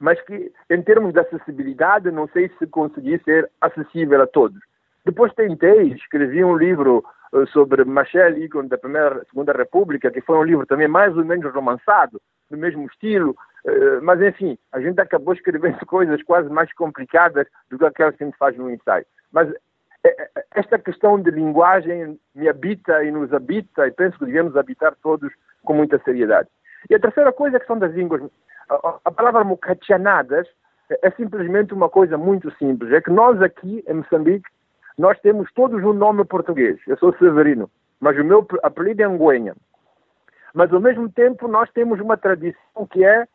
mas que, em termos de acessibilidade, não sei se consegui ser acessível a todos. Depois tentei, escrevi um livro uh, sobre Machel, ícone da Primeira Segunda República, que foi um livro também mais ou menos romançado, do mesmo estilo, uh, mas enfim, a gente acabou escrevendo (laughs) coisas quase mais complicadas do que aquelas que a gente faz no ensaio. Mas esta questão de linguagem me habita e nos habita, e penso que devemos habitar todos com muita seriedade. E a terceira coisa é a questão das línguas. A, palavra mocachanadas é, é simplesmente uma coisa muito simples. É que nós aqui, em Moçambique, nós temos todos um nome português. Eu sou Severino, mas o meu apelido é Anguenha. Mas, ao mesmo tempo, nós temos uma tradição que é,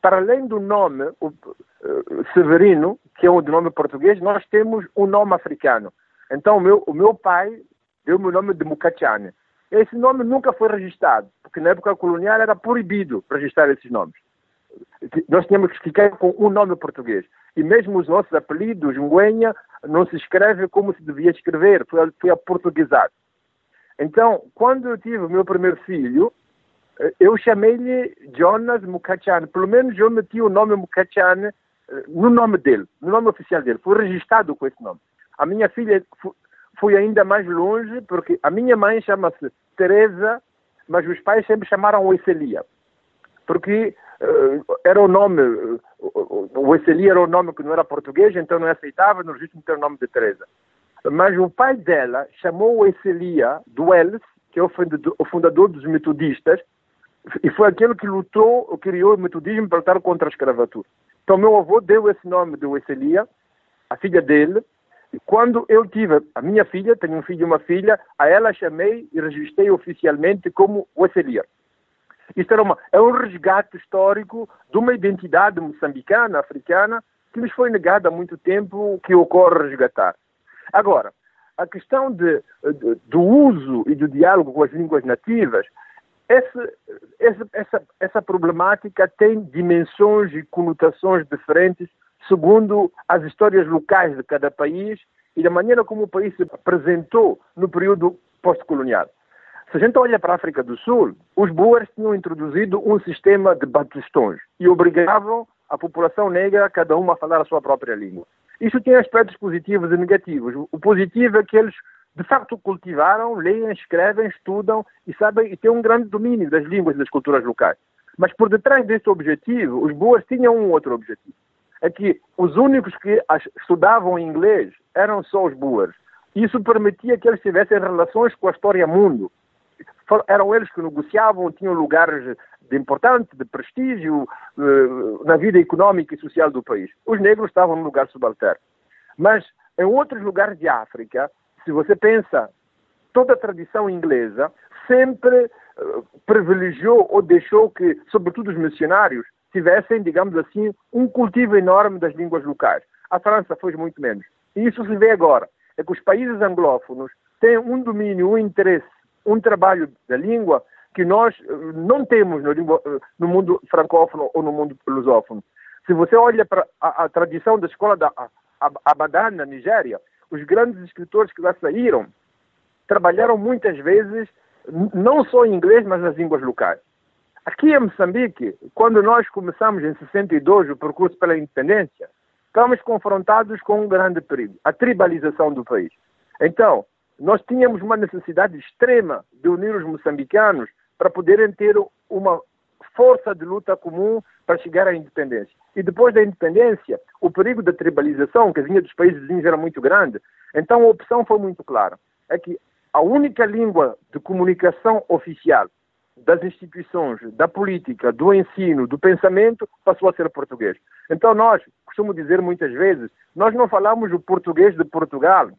para além do nome o, uh, Severino, que é o nome português, nós temos um nome africano. Então, o meu, o meu pai deu-me o nome de Mukachane. Esse nome nunca foi registrado, porque na época colonial era proibido registrar esses nomes. Nós tínhamos que ficar com um nome português. E mesmo os nossos apelidos, Nguenha, não se escreve como se devia escrever, foi, foi aportuguesado. Então, quando eu tive o meu primeiro filho, eh, eu chamei-lhe Jonas Mukachane. Pelo menos eu meti o nome Mukachane no nome dele, no nome oficial dele, foi registrado com esse nome. A minha filha foi ainda mais longe, porque a minha mãe chama-se Teresa, mas os pais sempre chamaram Oecelia, porque uh, era o nome, uh, Oecelia era o nome que não era português, então não aceitava no registro ter o nome de Teresa. Mas o pai dela chamou Oecelia Duelles, que é o o fundador dos metodistas, e foi aquele que lutou, criou o metodismo para lutar contra a escravatura. Então, meu avô deu esse nome de Wesselia, a filha dele, quando eu tive a minha filha, tenho um filho e uma filha, a ela chamei e registrei oficialmente como Wesselia. Isto era uma, é um resgate histórico de uma identidade moçambicana, africana, que nos foi negada há muito tempo, que ocorre resgatar. Agora, a questão de, de, do uso e do diálogo com as línguas nativas essa, essa problemática tem dimensões e conotações diferentes segundo as histórias locais de cada país e da maneira como o país se apresentou no período pós-colonial. Se a gente olha para a África do Sul, os boers tinham introduzido um sistema de batistões e obrigavam a população negra, cada uma, a falar a sua própria língua. Isso tem aspectos positivos e negativos. O positivo é que eles de facto cultivaram, leem, escrevem, estudam e sabem e têm um grande domínio das línguas e das culturas locais. Mas por detrás desse objetivo, os boas tinham um outro objetivo. É que os únicos que estudavam inglês eram só os boas. Isso permitia que eles tivessem relações com a história mundo. Eram eles que negociavam, tinham lugares de importante, de prestígio eh, na vida económica e social do país. Os negros estavam no lugar subalterno. Mas em outros lugares de África, se você pensa, toda a tradição inglesa sempre uh, privilegiou ou deixou que, sobretudo os missionários, tivessem, digamos assim, um cultivo enorme das línguas locais. A França foi muito menos. E isso se vê agora. É que os países anglófonos têm um domínio, um interesse, um trabalho da língua que nós uh, não temos uh, no mundo francófono ou no mundo lusófono. Se você olha para a, a tradição da escola da Abadan, na Nigéria, os grandes escritores que lá saíram trabalharam muitas vezes não só em inglês, mas nas línguas locais. Aqui em Moçambique, quando nós começamos em 62 o percurso pela independência, estávamos confrontados com um grande perigo, a tribalização do país. Então, nós tínhamos uma necessidade extrema de unir os moçambicanos para poderem ter uma força de luta comum para chegar à independência. E depois da independência, o perigo da tribalização, que vinha dos países vizinhos, era muito grande. Então a opção foi muito clara. É que a única língua de comunicação oficial das instituições, da política, do ensino, do pensamento, passou a ser português. Então nós, costumo dizer muitas vezes, nós não falamos o português de Portugal.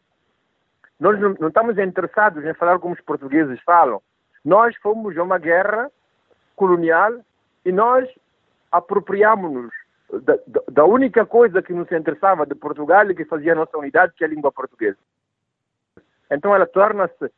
Nós não, não estamos interessados em falar como os portugueses falam. Nós fomos a uma guerra colonial e nós apropriámos-nos da, da, única coisa que nos interessava de Portugal e que fazia a nossa unidade, que é a língua portuguesa. Então ela torna-se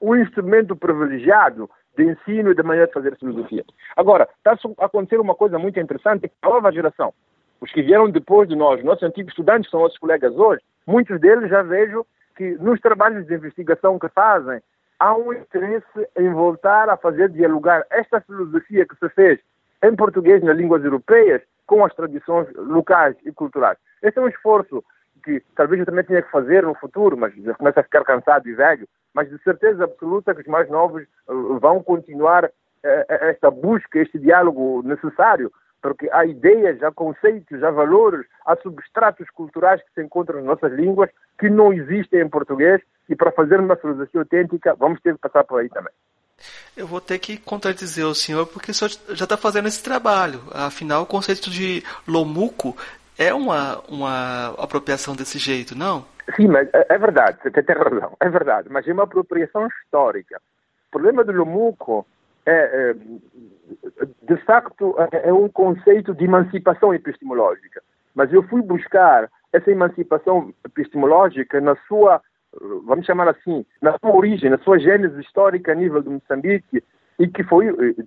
um instrumento privilegiado de ensino e de maneira de fazer filosofia. Agora, está a acontecer uma coisa muito interessante, a nova geração, os que vieram depois de nós, nossos antigos estudantes, são nossos colegas hoje, muitos deles já vejo que nos trabalhos de investigação que fazem, há um interesse em voltar a fazer dialogar esta filosofia que se fez em português nas línguas europeias com as tradições locais e culturais. Este é um esforço que talvez eu também tenha que fazer no futuro, mas já começa a ficar cansado e velho, mas de certeza absoluta que os mais novos eh, vão continuar eh, eh, esta busca, este diálogo necessário, porque há ideias, há conceitos, há valores, há substratos culturais que se encontram nas nossas línguas que não existem em português e para fazer uma filosofia autêntica vamos ter que passar por aí também. Eu vou ter que contradizer o senhor porque o senhor já está fazendo esse trabalho. Afinal, o conceito de lomuco é uma, uma apropriação desse jeito, não? Sim, mas é, é verdade, você tem razão, é verdade, mas é uma apropriação histórica. O problema do lomuco é, é de facto, é, é um conceito de emancipação epistemológica. Mas eu fui buscar essa emancipação epistemológica na sua vamos chamar assim, na sua origem, na sua gênese histórica a nível de Moçambique, e que foi eh,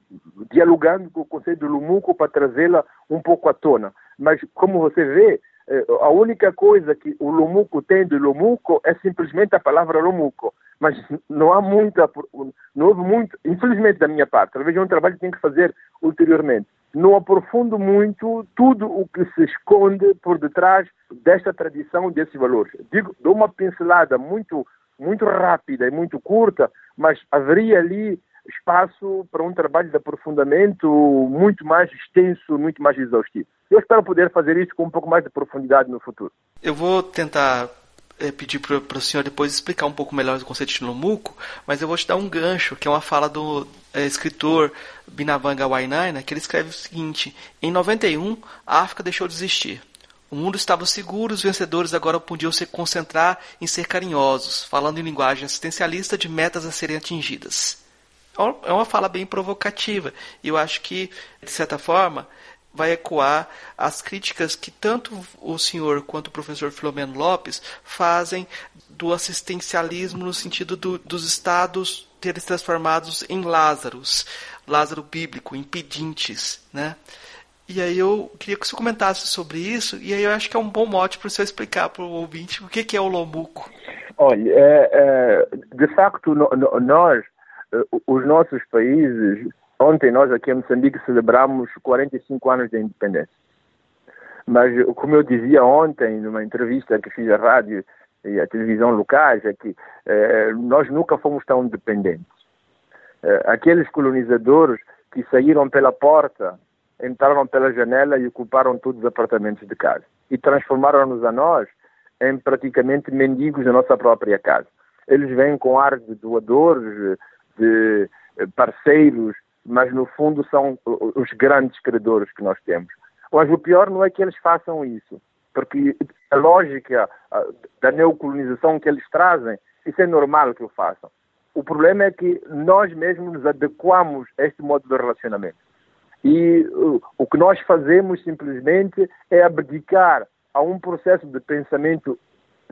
dialogando com o conceito do Lumuco para trazê-la um pouco à tona. Mas, como você vê, eh, a única coisa que o Lumuco tem do Lumuco é simplesmente a palavra Lumuco. Mas não há muita, não houve muito, infelizmente da minha parte, talvez é um trabalho que tem que fazer ulteriormente. não aprofundo muito tudo o que se esconde por detrás desta tradição, desses valores. Digo, dou uma pincelada muito, muito rápida e muito curta, mas haveria ali espaço para um trabalho de aprofundamento muito mais extenso, muito mais exaustivo. Eu espero poder fazer isso com um pouco mais de profundidade no futuro. Eu vou tentar é, pedir para o senhor depois explicar um pouco melhor o conceito de Lomuco, mas eu vou te dar um gancho, que é uma fala do é, escritor Binavanga Wainaina, que ele escreve o seguinte: Em 91, a África deixou de existir. O mundo estava seguro, os vencedores agora podiam se concentrar em ser carinhosos, falando em linguagem assistencialista de metas a serem atingidas. É uma fala bem provocativa, e eu acho que, de certa forma, vai ecoar as críticas que tanto o senhor quanto o professor Filomeno Lopes fazem do assistencialismo no sentido do, dos estados terem se transformados em Lázaros, Lázaro bíblico, em pedintes, né? E aí eu queria que você comentasse sobre isso, e aí eu acho que é um bom mote para senhor explicar para o ouvinte o que, que é o Lomuco. Olha, é, é, de facto, no, no, nós, os nossos países, Ontem nós aqui em Moçambique celebramos 45 anos de independência. Mas, como eu dizia ontem, numa entrevista que fiz à rádio e à televisão locais, é que eh, nós nunca fomos tão dependentes. Eh, aqueles colonizadores que saíram pela porta, entraram pela janela e ocuparam todos os apartamentos de casa. E transformaram-nos a nós em praticamente mendigos da nossa própria casa. Eles vêm com ar de doadores, de parceiros, mas no fundo são os grandes credores que nós temos. Mas o pior não é que eles façam isso, porque a lógica da neocolonização que eles trazem, isso é normal que o façam. O problema é que nós mesmos nos adequamos a este modo de relacionamento. E o que nós fazemos simplesmente é abdicar a um processo de pensamento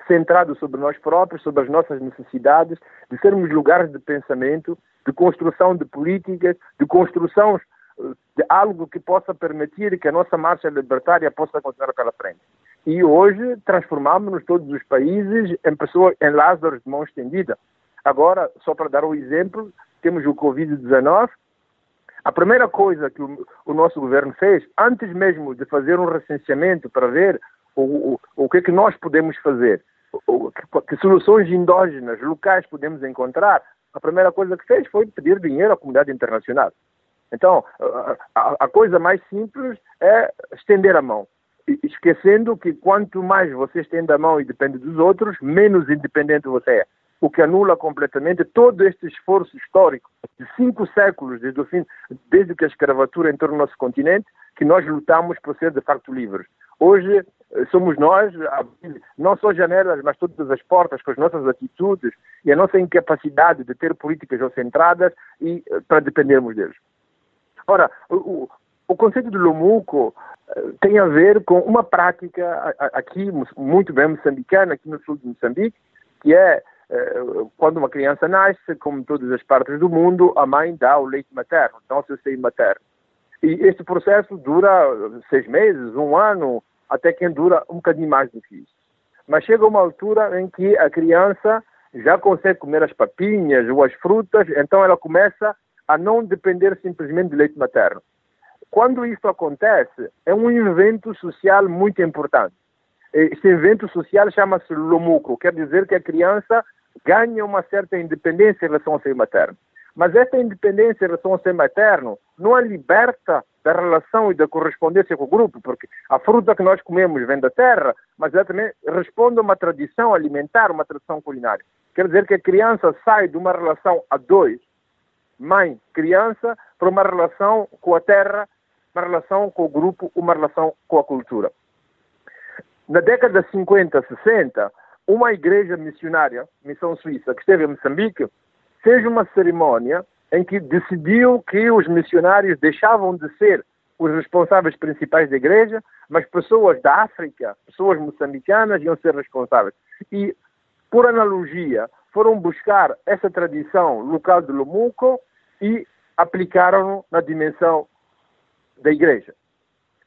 centrado sobre nós próprios, sobre as nossas necessidades, de sermos lugares de pensamento de construção de políticas, de construção eh, de algo que possa permitir que a nossa marcha libertária possa continuar pela frente. E hoje transformamos-nos todos os países em pessoas, em Lázaros de mão estendida. Agora, só para dar um exemplo, temos o Covid-19. A primeira coisa que o, o, nosso governo fez, antes mesmo de fazer um recenseamento para ver o, o, o que é que nós podemos fazer, que, que soluções endógenas, locais podemos encontrar, a primeira coisa que fez foi pedir dinheiro à comunidade internacional. Então, a, a coisa mais simples é estender a mão, esquecendo que quanto mais você estende a mão e depende dos outros, menos independente você é. O que anula completamente todo este esforço histórico de cinco séculos, desde o fim, desde que a escravatura entrou no nosso continente, que nós lutamos por ser de facto livres. Hoje somos nós, não só janelas, mas todas as portas com as nossas atitudes e a nossa incapacidade de ter políticas centradas e eh, para dependermos deles. Ora, o, o conceito de Lomuco eh, tem a ver com uma prática aqui muito bem moçambicana, aqui no sul de Moçambique, que é quando uma criança nasce, como em todas as partes do mundo, a mãe dá o leite materno, dá o seu seio materno. E este processo dura seis meses, um ano, até quem dura um bocadinho mais do que isso. Mas chega uma altura em que a criança já consegue comer as papinhas ou as frutas, então ela começa a não depender simplesmente de leite materno. Quando isso acontece, é um evento social muito importante. Este evento social chama-se lomuco, quer dizer que a criança ganha uma certa independência em relação ao seio materno. Mas essa independência em relação ao seio materno não a liberta da relação e da correspondência com o grupo, porque a fruta que nós comemos vem da terra, mas ela também responde a uma tradição alimentar, uma tradição culinária. Quer dizer que a criança sai de uma relação a dois, mãe, criança, para uma relação com a terra, uma relação com o grupo, uma relação com a cultura. Na década de 50, 60, uma igreja missionária, Missão Suíça, que esteve em Moçambique, fez uma cerimônia em que decidiu que os missionários deixavam de ser os responsáveis principais da igreja, mas pessoas da África, pessoas moçambicanas iam ser responsáveis. E, por analogia, foram buscar essa tradição local de Lomuco e aplicaram na dimensão da igreja.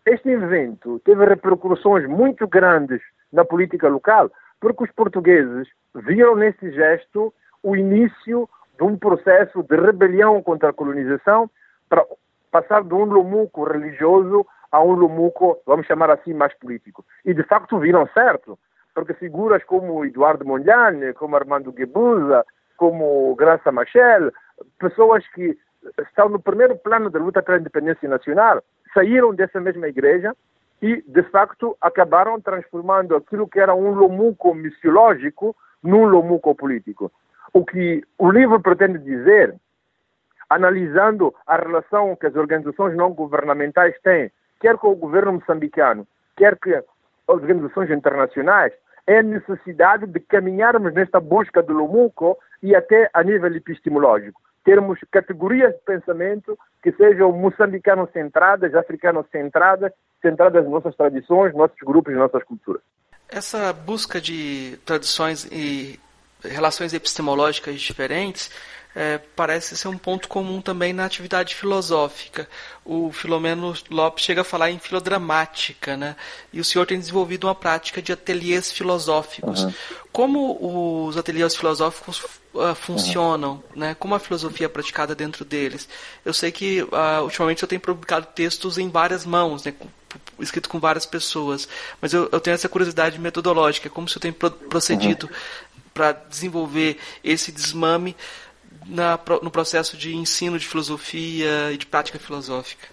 Este evento teve repercussões muito grandes na política local, porque os portugueses viram nesse gesto o início de um processo de rebelião contra a colonização para passar de um lomuco religioso a um lomuco, vamos chamar assim, mais político. E de facto viram certo, porque figuras como Eduardo Mondlane, como Armando Guebuza, como Graça Machel, pessoas que estão no primeiro plano da luta pela independência nacional, saíram dessa mesma igreja e, de facto, acabaram transformando aquilo que era um lomuco missiológico num lomuco político. O que o livro pretende dizer, analisando a relação que as organizações não governamentais têm, quer com o governo moçambicano, quer com organizações internacionais, é a necessidade de caminharmos nesta busca do lomuco e até a nível epistemológico. Termos categorias de pensamento que sejam moçambicanos-centradas, africanos-centradas, centradas nas nossas tradições, nossos grupos e nossas culturas. Essa busca de tradições e relações epistemológicas diferentes é, parece ser um ponto comum também na atividade filosófica. O Filomeno Lopes chega a falar em filodramática, né? E o senhor tem desenvolvido uma prática de ateliês filosóficos. Uhum. Como os ateliês filosóficos uh, funcionam, uhum. né? Como a filosofia é praticada dentro deles? Eu sei que uh, ultimamente eu tenho publicado textos em várias mãos, né? escrito com várias pessoas, mas eu, eu tenho essa curiosidade metodológica, como se eu tenho procedido uhum. Para desenvolver esse desmame na, no processo de ensino de filosofia e de prática filosófica?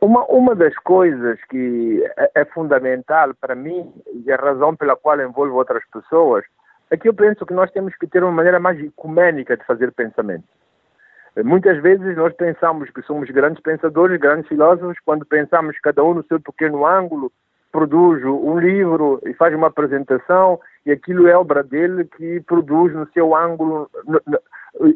uma, uma das coisas que é, é fundamental para mim e a razão pela qual envolvo outras pessoas é que eu penso que nós temos que ter uma maneira mais ecumênica de fazer pensamento. Muitas vezes nós pensamos que somos grandes pensadores, grandes filósofos, quando pensamos cada um no seu pequeno ângulo, produz um livro e faz uma apresentação e aquilo é obra dele que produz no seu ângulo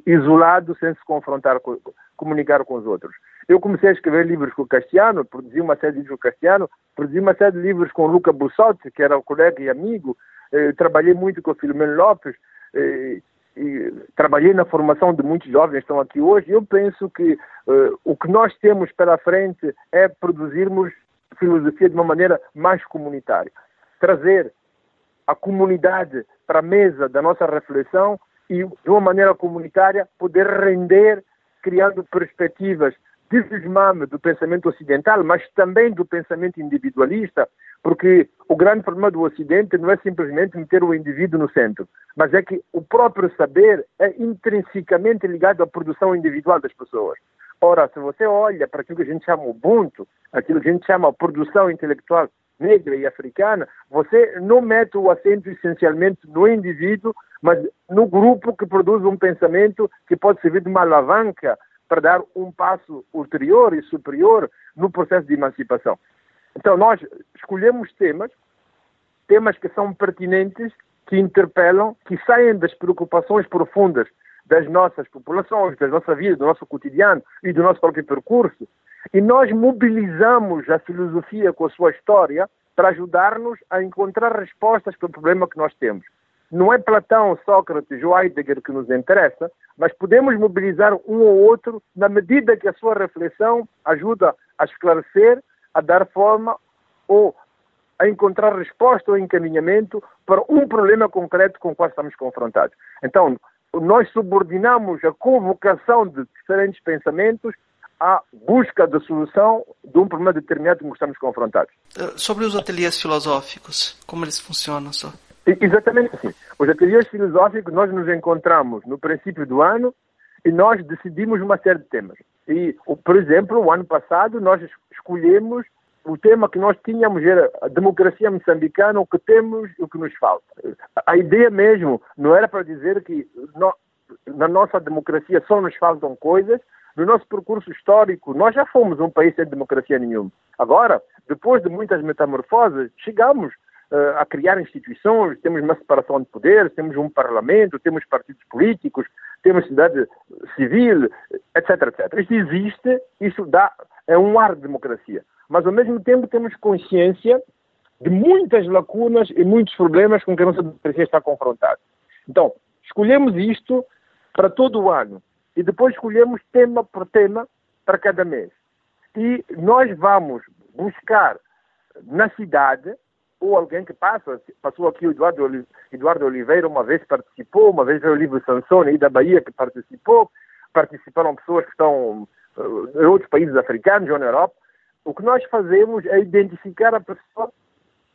isolado, sem se confrontar, com, comunicar com os outros. Eu comecei a escrever livros com o Castiano, produzi uma série de livros com o Castiano, produzi uma série de livros com o Luca Bussotti, que era o colega e amigo, eh, trabalhei muito com o Filomeno Lopes, eh, e trabalhei na formação de muitos jovens que estão aqui hoje. Eu penso que eh, o que nós temos pela frente é produzirmos filosofia de uma maneira mais comunitária. Trazer a comunidade para a mesa da nossa reflexão e, de uma maneira comunitária, poder render, criando perspectivas de desmame do pensamento ocidental, mas também do pensamento individualista, porque o grande problema do Ocidente não é simplesmente meter o indivíduo no centro, mas é que o próprio saber é intrinsecamente ligado à produção individual das pessoas. Ora, se você olha para aquilo que a gente chama Ubuntu, aquilo que a gente chama produção intelectual negra e africana, você não mete o acento essencialmente no indivíduo, mas no grupo que produz um pensamento que pode servir de uma alavanca para dar um passo ulterior e superior no processo de emancipação. Então, nós escolhemos temas, temas que são pertinentes, que interpelam, que saem das preocupações profundas das nossas populações, da nossa vida, do nosso cotidiano e do nosso próprio percurso. E nós mobilizamos a filosofia com a sua história para ajudar-nos a encontrar respostas para o problema que nós temos. Não é Platão, Sócrates ou Heidegger que nos interessa, mas podemos mobilizar um ou outro na medida que a sua reflexão ajuda a esclarecer, a dar forma ou a encontrar resposta ou encaminhamento para um problema concreto com o qual estamos confrontados. Então, nós subordinamos a convocação de diferentes pensamentos à busca da solução de um problema determinado com que estamos confrontados. Eh, sobre os ateliês filosóficos, como eles funcionam, só? Exatamente assim. Os ateliês filosóficos nós nos encontramos no princípio do ano e nós decidimos uma série de temas. E, por exemplo, o ano passado nós escolhemos o tema que nós tínhamos era a democracia moçambicana, o que temos e o que nos falta. A ideia mesmo não era para dizer que no, na nossa democracia só nos faltam coisas, no nosso percurso histórico, nós já fomos um país sem democracia nenhuma. Agora, depois de muitas metamorfoses, chegamos uh, a criar instituições, temos uma separação de poderes, temos um parlamento, temos partidos políticos, temos cidade civil, etc, etc. Isto existe, isso dá, é um ar de democracia mas ao mesmo tempo temos consciência de muitas lacunas e muitos problemas com que a nossa democracia está confrontada. Então, escolhemos isto para todo o ano e depois escolhemos tema por tema para cada mês. E nós vamos buscar na cidade, ou alguém que passa, passou aqui o Eduardo, Eduardo Oliveira, uma vez participou, uma vez veio o livro Sansone, da Bahia, que participou, participaram pessoas que estão em outros países africanos ou na Europa, o que nós fazemos é identificar a pessoa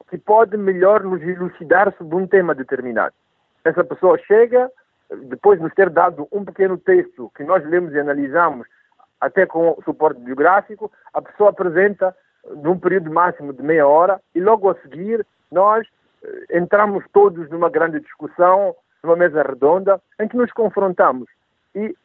que pode melhor nos elucidar sobre um tema determinado. Essa pessoa chega, depois de nos ter dado um pequeno texto que nós lemos e analisamos, até com suporte biográfico, a pessoa apresenta num período máximo de meia hora e logo a seguir nós eh, entramos todos numa grande discussão, numa mesa redonda, em que nos confrontamos. E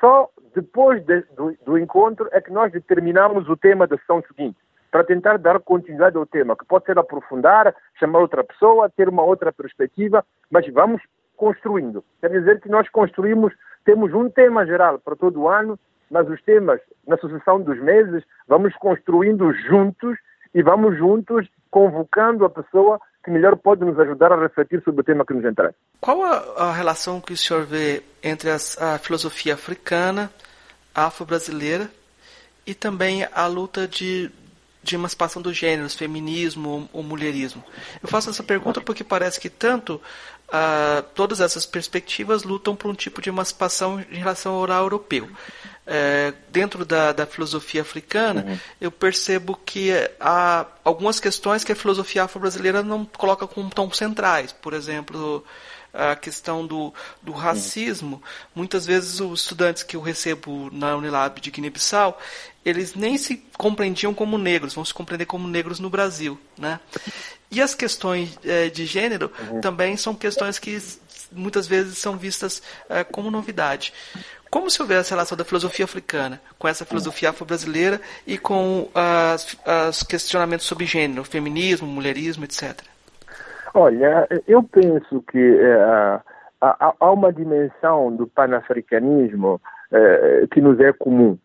só depois de, do, do, encontro é que nós determinamos o tema da sessão seguinte, para tentar dar continuidade ao tema, que pode ser aprofundar, chamar outra pessoa, ter uma outra perspectiva, mas vamos construindo. Quer dizer que nós construímos, temos um tema geral para todo o ano, mas os temas, na sucessão dos meses, vamos construindo juntos e vamos juntos convocando a pessoa que melhor pode nos ajudar a refletir sobre o tema que nos interessa. Qual a, a relação que o senhor vê entre as, a filosofia africana, afro-brasileira e também a luta de, de emancipação dos gêneros, feminismo ou, ou mulherismo? Eu faço essa pergunta porque parece que tanto uh, todas essas perspectivas lutam por um tipo de emancipação em relação ao oral europeu é, dentro da, da, filosofia africana, uhum. eu percebo que há algumas questões que a filosofia afro-brasileira não coloca como tão centrais. Por exemplo, a questão do, do racismo. Muitas vezes os estudantes que eu recebo na Unilab de Guiné-Bissau, eles nem se compreendiam como negros, vão se compreender como negros no Brasil. Né? E as questões é, de gênero uhum. também são questões que muitas vezes são vistas é, como novidade. Como se houver essa relação da filosofia africana com essa filosofia afro-brasileira e com os questionamentos sobre gênero, feminismo, mulherismo, etc? Olha, eu penso que uh, há, há, uma dimensão do panafricanismo uh, que nos é comum.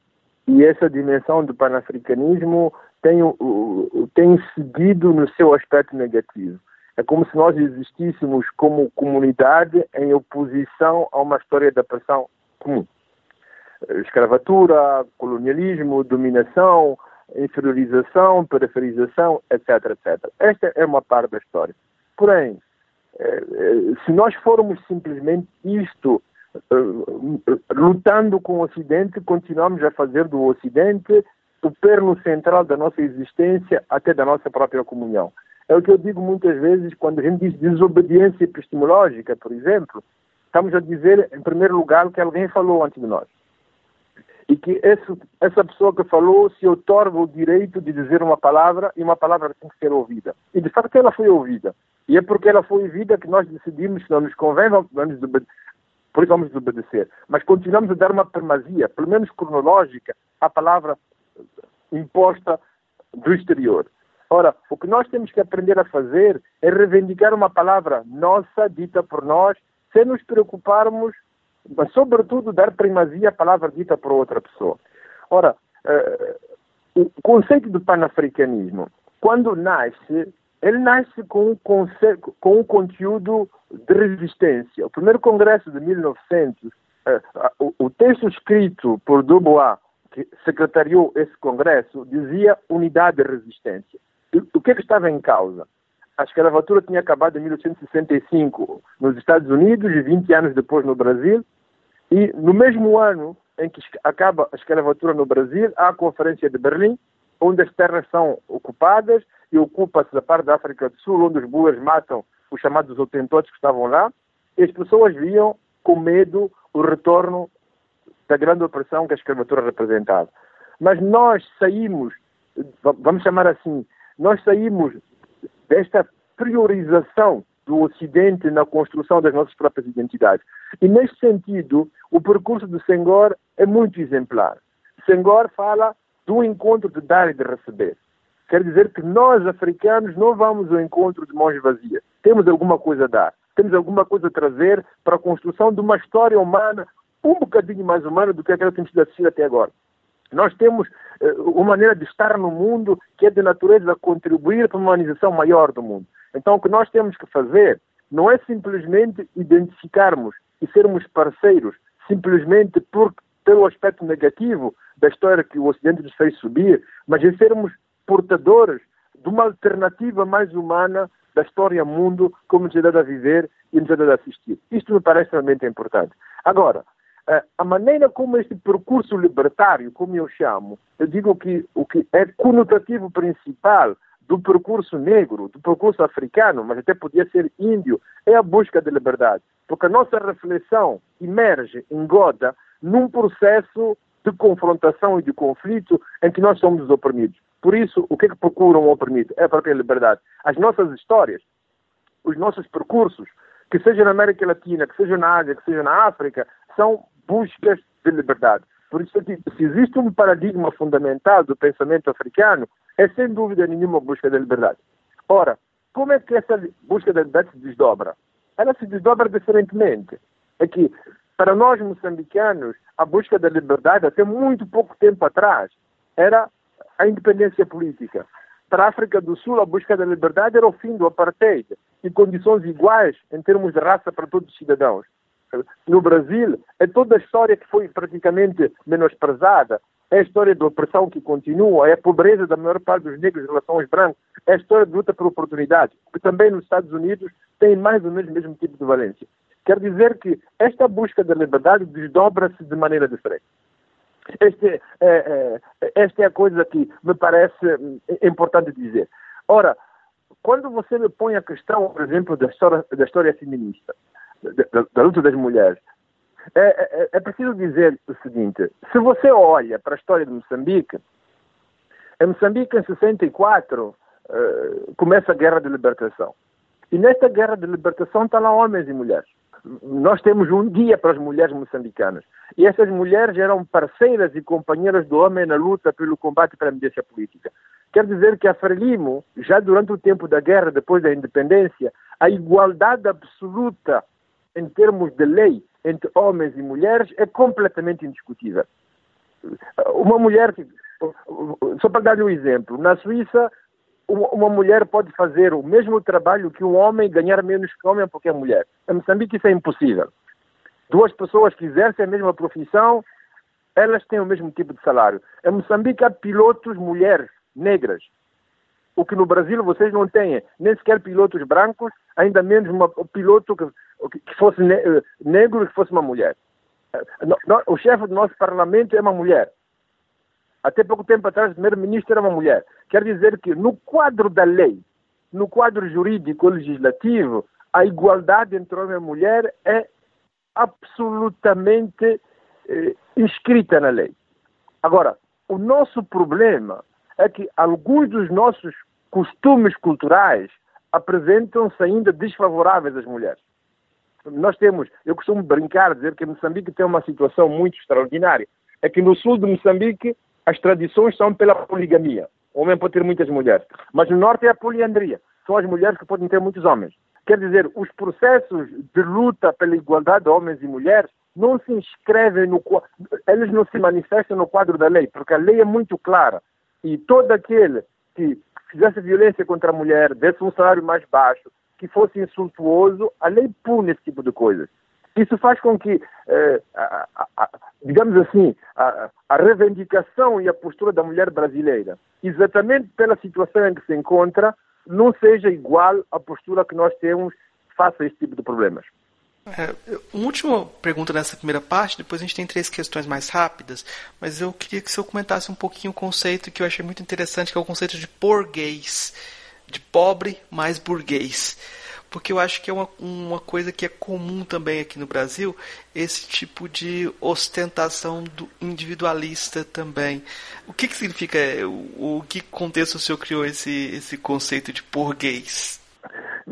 E essa dimensão do panafricanismo tem, uh, tem seguido no seu aspecto negativo. É como se nós existíssemos como comunidade em oposição a uma história da pressão comum. Escravatura, colonialismo, dominação, inferiorização, periferização, etc, etc. Esta é uma parte da história. Porém, eh, eh, se nós formos simplesmente isto, eh, lutando com o Ocidente, continuamos a fazer do Ocidente o perno central da nossa existência, até da nossa própria comunhão. É o que eu digo muitas vezes quando a gente diz desobediência epistemológica, por exemplo, estamos a dizer, em primeiro lugar, que alguém falou antes de nós. E que esse, essa pessoa que falou se otorga o direito de dizer uma palavra e uma palavra tem que ser ouvida. E de facto ela foi ouvida. E é porque ela foi ouvida que nós decidimos que não nos convém, vamos por isso vamos desobedecer. Mas continuamos a dar uma primazia, pelo menos cronológica, à palavra imposta do exterior. Ora, o que nós temos que aprender a fazer é reivindicar uma palavra nossa, dita por nós, sem nos preocuparmos, mas sobretudo dar primazia à palavra dita por outra pessoa. Ora, uh, o conceito do panafricanismo, quando nasce, ele nasce com um, conceito, com um conteúdo de resistência. O primeiro congresso de 1900, uh, o, texto escrito por Dubois, que secretariou esse congresso, dizia unidade e resistência. O que, é que estava em causa? A escravatura tinha acabado em 1865 nos Estados Unidos e 20 anos depois no Brasil. E no mesmo ano em que acaba a escravatura no Brasil, há a Conferência de Berlim, onde as terras são ocupadas e ocupa-se a parte da África do Sul, onde os boas matam os chamados otentotes que estavam lá. E as pessoas viam com medo o retorno da grande opressão que a escravatura representava. Mas nós saímos, vamos chamar assim, nós saímos desta priorização do Ocidente na construção das nossas próprias identidades. E, neste sentido, o percurso do Senghor é muito exemplar. Senghor fala do encontro de dar e de receber. Quer dizer que nós, africanos, não vamos ao encontro de mãos vazias. Temos alguma coisa a dar. Temos alguma coisa a trazer para a construção de uma história humana um bocadinho mais humana do que aquela que temos assistido até agora. Nós temos uh, uma maneira de estar no mundo que é de natureza contribuir para uma humanização maior do mundo. Então, o que nós temos que fazer não é simplesmente identificarmos e sermos parceiros simplesmente por, pelo aspecto negativo da história que o Ocidente nos fez subir, mas é sermos portadores de uma alternativa mais humana da história mundo como nos é dado a viver e nos é dado a assistir. Isto me parece realmente importante. Agora, uh, a maneira como este percurso libertário, como eu chamo, eu digo que o que é conotativo principal do percurso negro, do percurso africano, mas até podia ser índio, é a busca de liberdade. Porque a nossa reflexão emerge, engoda, num processo de confrontação e de conflito em que nós somos os oprimidos. Por isso, o que é que procura um oprimido? É a própria liberdade. As nossas histórias, os nossos percursos, que seja na América Latina, que seja na Ásia, que seja na África, são buscas de liberdade. Por isso, se existe um paradigma fundamental do pensamento africano, é sem dúvida nenhuma a busca da liberdade. Ora, como é que essa busca da liberdade se desdobra? Ela se desdobra diferentemente. É que, para nós moçambicanos, a busca da liberdade, até muito pouco tempo atrás, era a independência política. Para a África do Sul, a busca da liberdade era o fim do apartheid e condições iguais em termos de raça para todos os cidadãos. No Brasil, é toda a história que foi praticamente menosprezada, é a história da opressão que continua, é a pobreza da maior parte dos negros em relação aos brancos, é a história de luta por oportunidades, que também nos Estados Unidos tem mais ou menos o mesmo tipo de valência. Quer dizer que esta busca da liberdade desdobra-se de maneira diferente. É, é, esta é a coisa que me parece importante dizer. Ora, quando você me põe a questão, por exemplo, da história, da história feminista, da, da luta das mulheres, é, é, é, preciso dizer o seguinte: se você olha para a história de Moçambique, em Moçambique, em 64, uh, eh, começa a Guerra de Libertação. E nesta Guerra de Libertação estão lá homens e mulheres. Nós temos um dia para as mulheres moçambicanas. E essas mulheres eram parceiras e companheiras do homem na luta pelo combate para a mediação política. Quer dizer que a Frelimo, já durante o tempo da guerra, depois da independência, a igualdade absoluta em termos de lei entre homens e mulheres é completamente indiscutível. Uma mulher, só para dar-lhe um exemplo, na Suíça, uma mulher pode fazer o mesmo trabalho que um homem ganhar menos que um homem porque é mulher. Em Moçambique isso é impossível. Duas pessoas que exercem a mesma profissão, elas têm o mesmo tipo de salário. Em Moçambique há pilotos mulheres negras, o que no Brasil vocês não têm, nem sequer pilotos brancos, ainda menos um piloto que, que fosse ne eh, negro e que fosse uma mulher. Eh, o chefe do nosso parlamento é uma mulher. Até pouco tempo atrás, o primeiro-ministro era uma mulher. Quer dizer que, no quadro da lei, no quadro jurídico legislativo, a igualdade entre homem e mulher é absolutamente eh, inscrita na lei. Agora, o nosso problema é que alguns dos nossos costumes culturais apresentam-se ainda desfavoráveis às mulheres. Nós temos, eu costumo brincar, dizer que Moçambique tem uma situação muito extraordinária. É que no sul de Moçambique as tradições são pela poligamia. O homem pode ter muitas mulheres. Mas no norte é a poliandria. São as mulheres que podem ter muitos homens. Quer dizer, os processos de luta pela igualdade de homens e mulheres não se inscrevem no eles não se manifestam no quadro da lei, porque a lei é muito clara. E todo aquele que fizesse violência contra a mulher, desse um salário mais baixo, que fosse insultuoso, a lei pune esse tipo de coisas. Isso faz com que, eh, a, a, a, digamos assim, a, reivindicação e a postura da mulher brasileira, exatamente pela situação em que se encontra, não seja igual à postura que nós temos face a esse tipo de problemas. É, uma última pergunta nessa primeira parte, depois a gente tem três questões mais rápidas, mas eu queria que você comentasse um pouquinho o conceito que eu achei muito interessante, que é o conceito de porguês, de pobre mais burguês porque eu acho que é uma, uma coisa que é comum também aqui no Brasil, esse tipo de ostentação do individualista também. O que, que significa, o, o que contexto o senhor criou esse, esse conceito de burguês?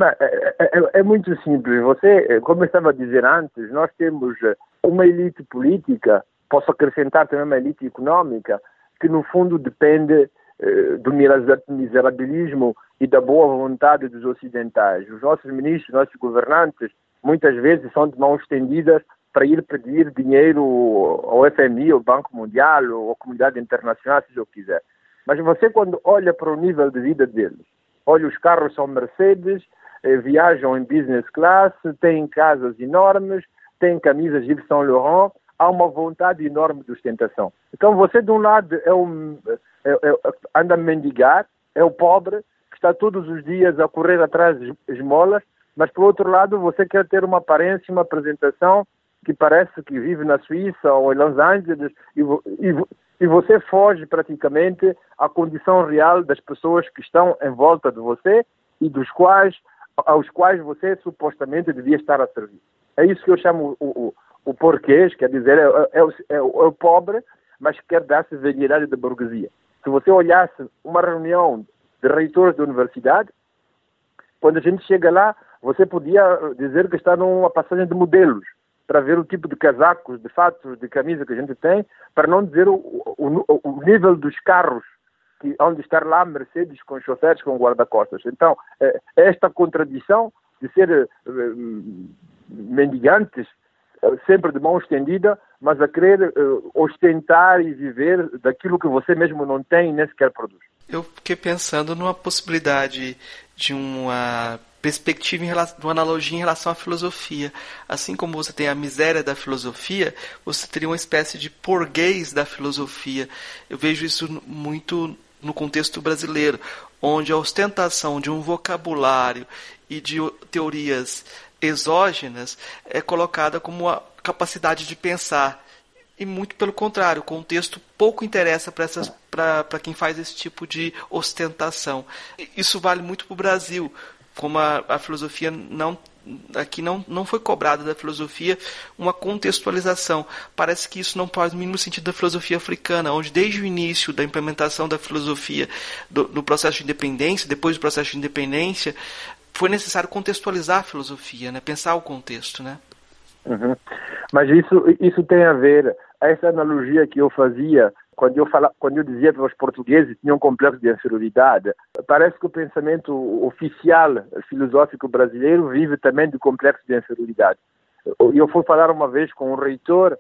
É, é, é, é, muito simples. Você, como eu estava a dizer antes, nós temos uma elite política, posso acrescentar também uma elite econômica, que no fundo depende eh, do miserabilismo e da boa vontade dos ocidentais. Os nossos ministros, nossos governantes, muitas vezes são de mãos estendidas para ir pedir dinheiro ao FMI, ao Banco Mundial, ou à comunidade internacional, se eu quiser. Mas você, quando olha para o nível de vida deles, olha, os carros são Mercedes, eh, viajam em business class, têm casas enormes, têm camisas Yves Saint Laurent, há uma vontade enorme de ostentação. Então você, de um lado, é um, é, é, anda a mendigar, é o pobre está todos os dias a correr atrás de esmolas, mas por outro lado você quer ter uma aparência, uma apresentação que parece que vive na Suíça ou em Los Angeles e, e, e você foge praticamente à condição real das pessoas que estão em volta de você e dos quais aos quais você supostamente devia estar a servir. É isso que eu chamo o, o, o porquês, quer dizer, é, é, é, é o pobre, mas quer dar-se velhidade da burguesia. Se você olhasse uma reunião de reitores de universidade, quando a gente chega lá, você podia dizer que está numa passagem de modelos para ver o tipo de casacos, de fatos, de camisa que a gente tem, para não dizer o, o, o nível dos carros que onde estar lá Mercedes com choferes com guarda-costas. Então, é, esta contradição de ser eh, mendigantes sempre de mão estendida, mas a querer ostentar e viver daquilo que você mesmo não tem e nem sequer produz. Eu fiquei pensando numa possibilidade de uma perspectiva, em relação, uma analogia em relação à filosofia. Assim como você tem a miséria da filosofia, você teria uma espécie de porguês da filosofia. Eu vejo isso muito no contexto brasileiro, onde a ostentação de um vocabulário e de teorias exógenas é colocada como a capacidade de pensar. E muito pelo contrário, o contexto pouco interessa para quem faz esse tipo de ostentação. Isso vale muito para o Brasil, como a, a filosofia não aqui não, não foi cobrada da filosofia uma contextualização. Parece que isso não faz o mínimo sentido da filosofia africana, onde desde o início da implementação da filosofia do, do processo de independência, depois do processo de independência, foi necessário contextualizar a filosofia, né? pensar o contexto. Né? Uhum. Mas isso, isso tem a ver, essa analogia que eu fazia quando eu, fala, quando eu dizia que os portugueses tinham um complexo de inferioridade, parece que o pensamento oficial filosófico brasileiro vive também do complexo de inferioridade. Eu fui falar uma vez com um reitor,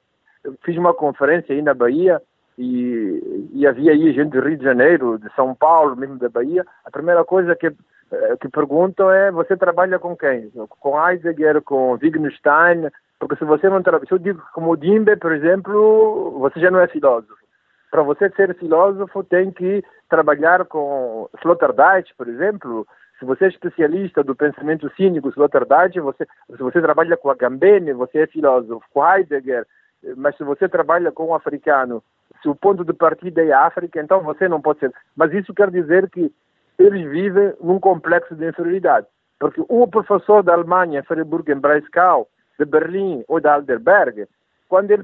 fiz uma conferência aí na Bahia e, e havia aí gente do Rio de Janeiro, de São Paulo, mesmo da Bahia. A primeira coisa que eh, que perguntam é você trabalha com quem? Com Heidegger, com Wittgenstein? Porque se você não trabalha, se eu digo como Dimbe, por exemplo, você já não é filósofo. Para você ser filósofo tem que trabalhar com Sloterdijk, por exemplo. Se você é especialista do pensamento cínico Sloterdijk, você, se você trabalha com Agamben, você é filósofo. Com Heidegger, mas se você trabalha com um africano, se o ponto de partida é a África, então você não pode ser. Mas isso quer dizer que eles vivem num complexo de inferioridade. Porque o professor da Alemanha, Freiburg, em Breisgau, de Berlim ou de Heidelberg, quando ele,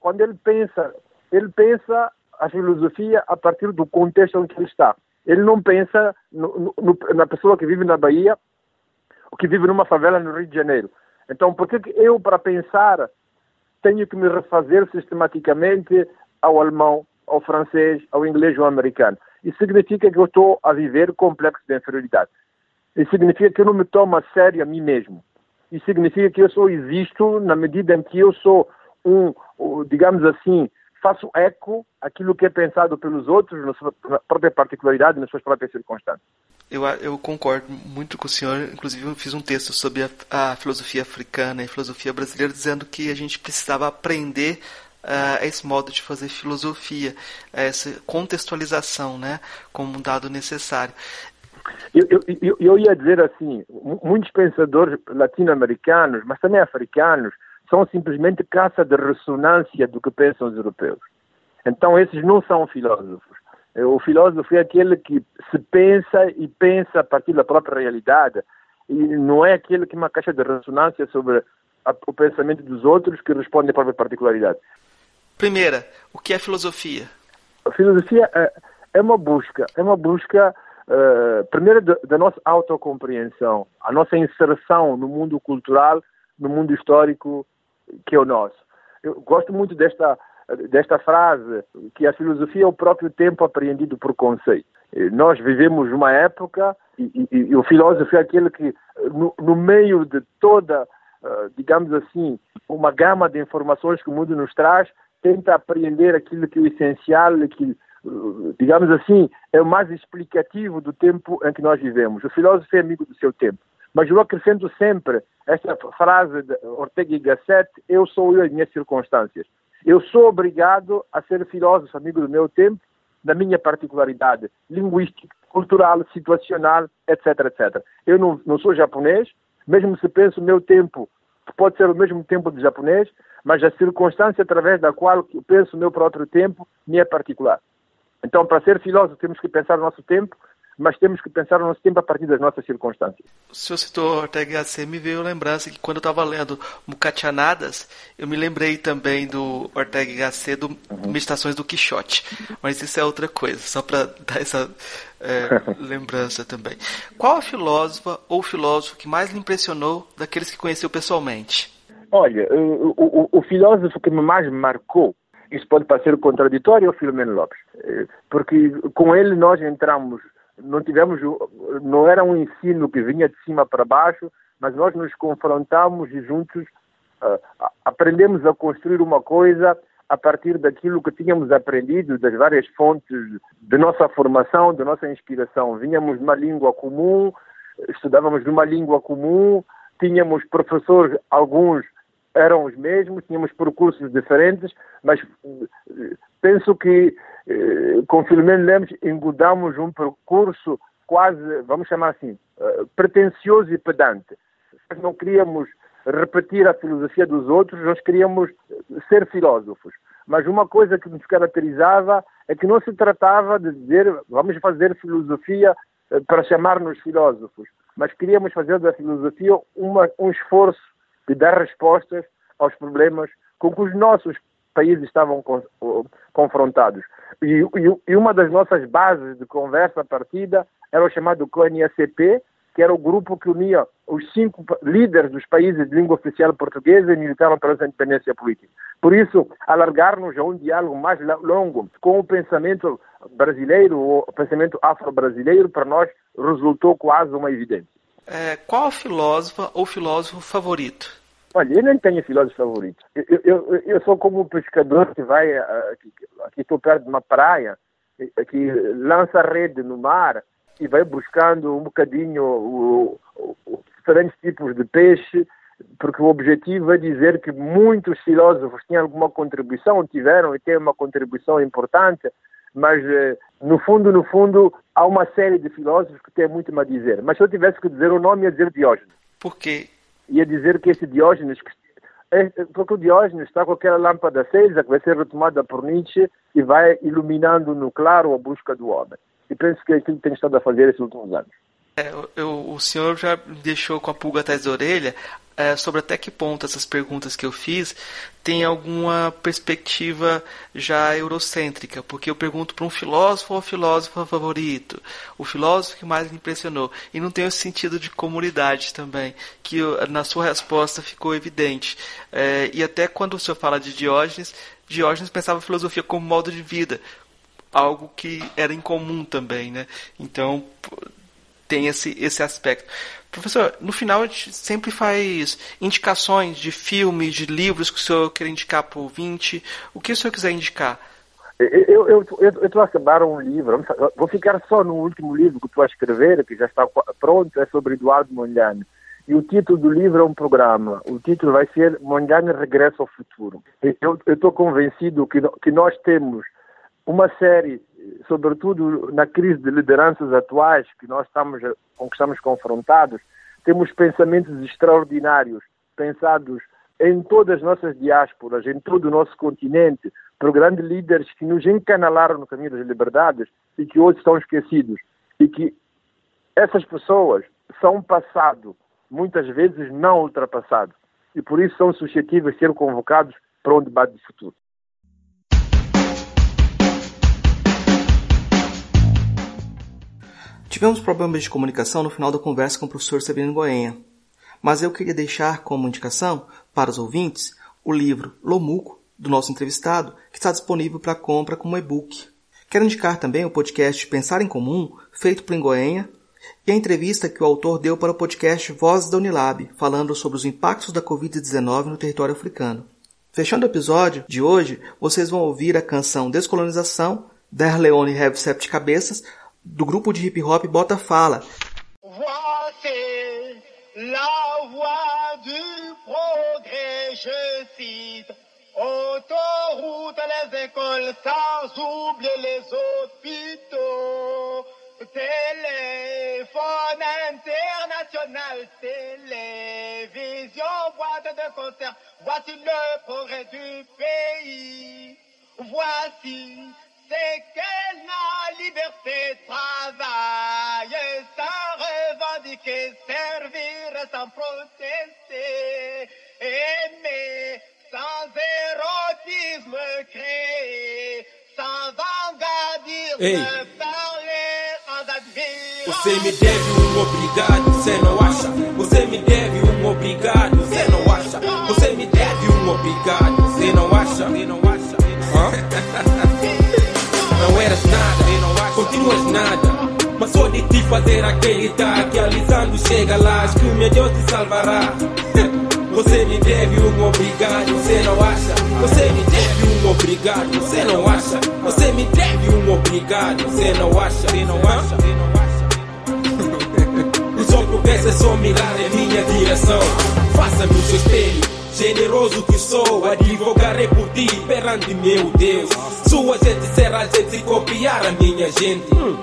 quando ele pensa, ele pensa a filosofia a partir do contexto em que ele está. Ele não pensa no, no, na pessoa que vive na Bahia ou que vive numa favela no Rio de Janeiro. Então, por que eu, para pensar, tenho que me refazer sistematicamente ao alemão, ao francês, ao inglês ou ao americano? Isso significa que eu estou a viver complexo de inferioridade. Isso significa que eu não me tomo a sério a mim mesmo. Isso significa que eu só existo na medida em que eu sou um, digamos assim, faço eco aquilo que é pensado pelos outros, na sua própria particularidade, nas suas próprias circunstâncias. Eu, eu concordo muito com o senhor. Inclusive, eu fiz um texto sobre a, a filosofia africana e filosofia brasileira, dizendo que a gente precisava aprender uh, esse modo de fazer filosofia, essa contextualização, né, como um dado necessário. Eu, eu, eu ia dizer assim, muitos pensadores latino-americanos, mas também africanos, são simplesmente caça de ressonância do que pensam os europeus. Então esses não são filósofos. O filósofo é aquele que se pensa e pensa a partir da própria realidade e não é aquele que é uma caixa de ressonância sobre a, o pensamento dos outros que responde à própria particularidade. Primeira, o que é filosofia? A filosofia é, é uma busca, é uma busca uh, primeiro da, nossa autocompreensão, a nossa inserção no mundo cultural, no mundo histórico que é o nosso. Eu gosto muito desta desta frase que a filosofia é o próprio tempo apreendido por conceito. Nós vivemos uma época e, e, e o filósofo é aquele que no, no meio de toda, uh, digamos assim, uma gama de informações que o mundo nos traz, tenta apreender aquilo que é o essencial, que, digamos assim, é o mais explicativo do tempo em que nós vivemos. O filósofo é amigo do seu tempo. Mas eu acrescento sempre esta frase de Ortega y Gasset, eu sou eu as minhas circunstâncias. Eu sou obrigado a ser filósofo, amigo do meu tempo, da minha particularidade linguística, cultural, situacional, etc, etc. Eu não, não sou japonês, mesmo se penso o meu tempo pode ser o mesmo tempo de japonês, mas a circunstância através da qual eu penso o meu próprio tempo me é particular. Então, para ser filósofo, temos que pensar o nosso tempo, mas temos que pensar o nosso tempo a partir das nossas circunstâncias. O senhor citou Ortega y Gasset, me veio lembrança que quando eu estava lendo Mucatianadas, eu me lembrei também do Ortega y Gasset, do uhum. Meditações do Quixote. Mas isso é outra coisa, só para (laughs) dar essa é, (laughs) lembrança também. Qual a filósofa ou filósofo que mais lhe impressionou daqueles que conheceu pessoalmente? Olha, o, o, o filósofo que me mais marcou isso pode parecer contraditório ao Filomeno Lopes, eh, porque com ele nós entramos não tivemos, não era um ensino que vinha de cima para baixo, mas nós nos confrontamos e juntos uh, aprendemos a construir uma coisa a partir daquilo que tínhamos aprendido das várias fontes de nossa formação, de nossa inspiração. Vinhamos de uma língua comum, estudávamos de uma língua comum, tínhamos professores, alguns eram os mesmos, tínhamos percursos diferentes, mas eh, penso que eh, com Filomeno Lemos engudamos um percurso quase, vamos chamar assim, eh, pretencioso e pedante. Nós não queríamos repetir a filosofia dos outros, nós queríamos ser filósofos. Mas uma coisa que nos caracterizava é que não se tratava de dizer vamos fazer filosofia para chamar-nos filósofos, mas queríamos fazer da filosofia uma, um esforço de dar respostas aos problemas com que os nossos países estavam confrontados. E, e, e, uma das nossas bases de conversa partida era o chamado CONIACP, que era o grupo que unia os cinco líderes dos países de língua oficial portuguesa e militaram pela independência política. Por isso, alargar-nos a um diálogo mais longo com o pensamento brasileiro, o pensamento afro-brasileiro, para nós resultou quase uma evidência. É, qual a filósofa ou filósofo favorito? Olha, eu nem tenho filósofo favorito. Eu, eu, eu sou como um pescador que vai, eh, aqui, aqui estou perto de uma praia, que lança rede no mar e vai buscando um bocadinho diferentes tipos de peixe, porque o objetivo é dizer que muitos filósofos tinham alguma contribuição, tiveram e têm uma contribuição importante, mas eh, no fundo, no fundo, há uma série de filósofos que têm muito a dizer. Mas se eu tivesse que dizer o nome, ia dizer Diógenes. Por quê? ia dizer que esse Diógenes, é, porque o Diógenes está com aquela lâmpada acesa que vai ser retomada por Nietzsche e vai iluminando no claro a busca do homem. E penso que é aquilo que tem estado a fazer esses últimos anos. É, eu, o senhor já deixou com a pulga atrás da orelha é, sobre até que ponto essas perguntas que eu fiz têm alguma perspectiva já eurocêntrica, porque eu pergunto para um filósofo ou filósofo favorito, o filósofo que mais me impressionou, e não tem esse sentido de comunidade também, que na sua resposta ficou evidente. É, e até quando o senhor fala de Diógenes, Diógenes pensava a filosofia como modo de vida, algo que era incomum também, né? Então tem esse, esse aspecto. Professor, no final a gente sempre faz indicações de filmes, de livros que o senhor quer indicar para o ouvinte. O que o senhor quiser indicar? Eu estou a acabar um livro, vou ficar só no último livro que estou a escrever, que já está pronto, é sobre Eduardo Mondlane. E o título do livro é um programa. O título vai ser Mondlane Regressa ao Futuro. Eu estou convencido que, que nós temos uma série sobretudo na crise de lideranças atuais que nós estamos, com que estamos confrontados, temos pensamentos extraordinários, pensados em todas as nossas diásporas, em todo o nosso continente, por grandes líderes que nos encanalaram no caminho das liberdades e que hoje estão esquecidos. E que essas pessoas são passado, muitas vezes não ultrapassado, e por isso são suscetíveis de ser convocados para um debate de futuro. Tivemos problemas de comunicação no final da conversa com o professor Severino Goenha, mas eu queria deixar como indicação para os ouvintes o livro Lomuco, do nosso entrevistado, que está disponível para compra como e-book. Quero indicar também o podcast Pensar em Comum, feito por Goenha, e a entrevista que o autor deu para o podcast Vozes da Unilab, falando sobre os impactos da Covid-19 no território africano. Fechando o episódio de hoje, vocês vão ouvir a canção Descolonização, da Erleone Have Sete Cabeças, do grupo de hip hop Bota Fala. Voici la voie du progrès, je cite. Autoroute, les écoles, sans oublier les hôpitaux. Téléphone international. télévision, boîte de concert. Voici le progrès du pays. Voici c'est que la liberté travaille sans revendiquer, servir sans protester, aimer sans érotisme créer, sans vangadisme Ei. parler sans admirer. Você me deve um obrigado, você não acha? Você me deve um obrigado, você não acha? Você me deve um obrigado, você não acha? Você não acha? Hã? Nada. Mas só de te fazer acreditar alisando chega lá, acho que o meu Deus te salvará. (laughs) Você me deve um obrigado, você não acha? Você me deve um obrigado, você não acha? Você me deve um obrigado, você não acha? Você não acha? Você não acha? (laughs) O sol progresso é só mirar em minha direção. Faça-me o seu espelho. Generoso que sou, advogarei por ti perante meu Deus. Sua gente será gente copiar a minha gente. Eu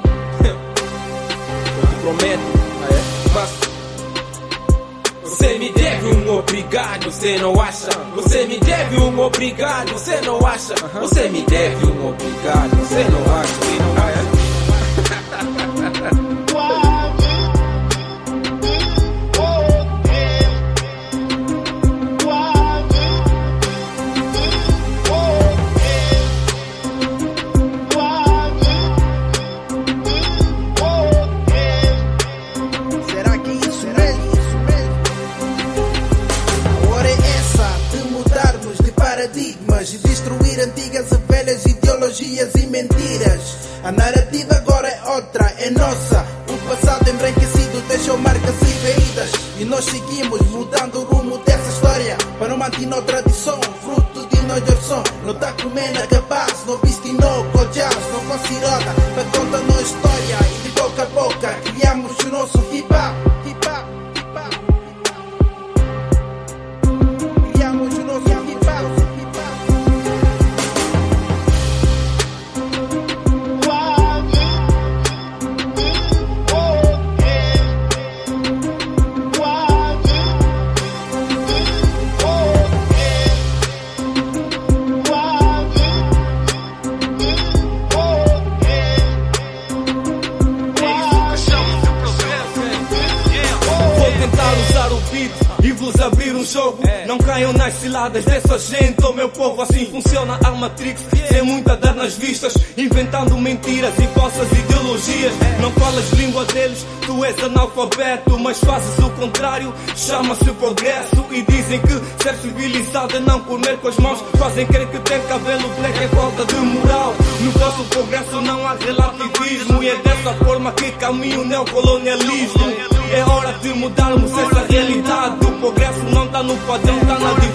te prometo, mas você me deve um obrigado, você não acha? Você me deve um obrigado, você não acha? Você me deve um obrigado? Você não acha? Progresso não há relativismo. E é dessa forma que caminha o neocolonialismo. É hora de mudarmos essa realidade. O progresso não tá no padrão, tá na diversidade.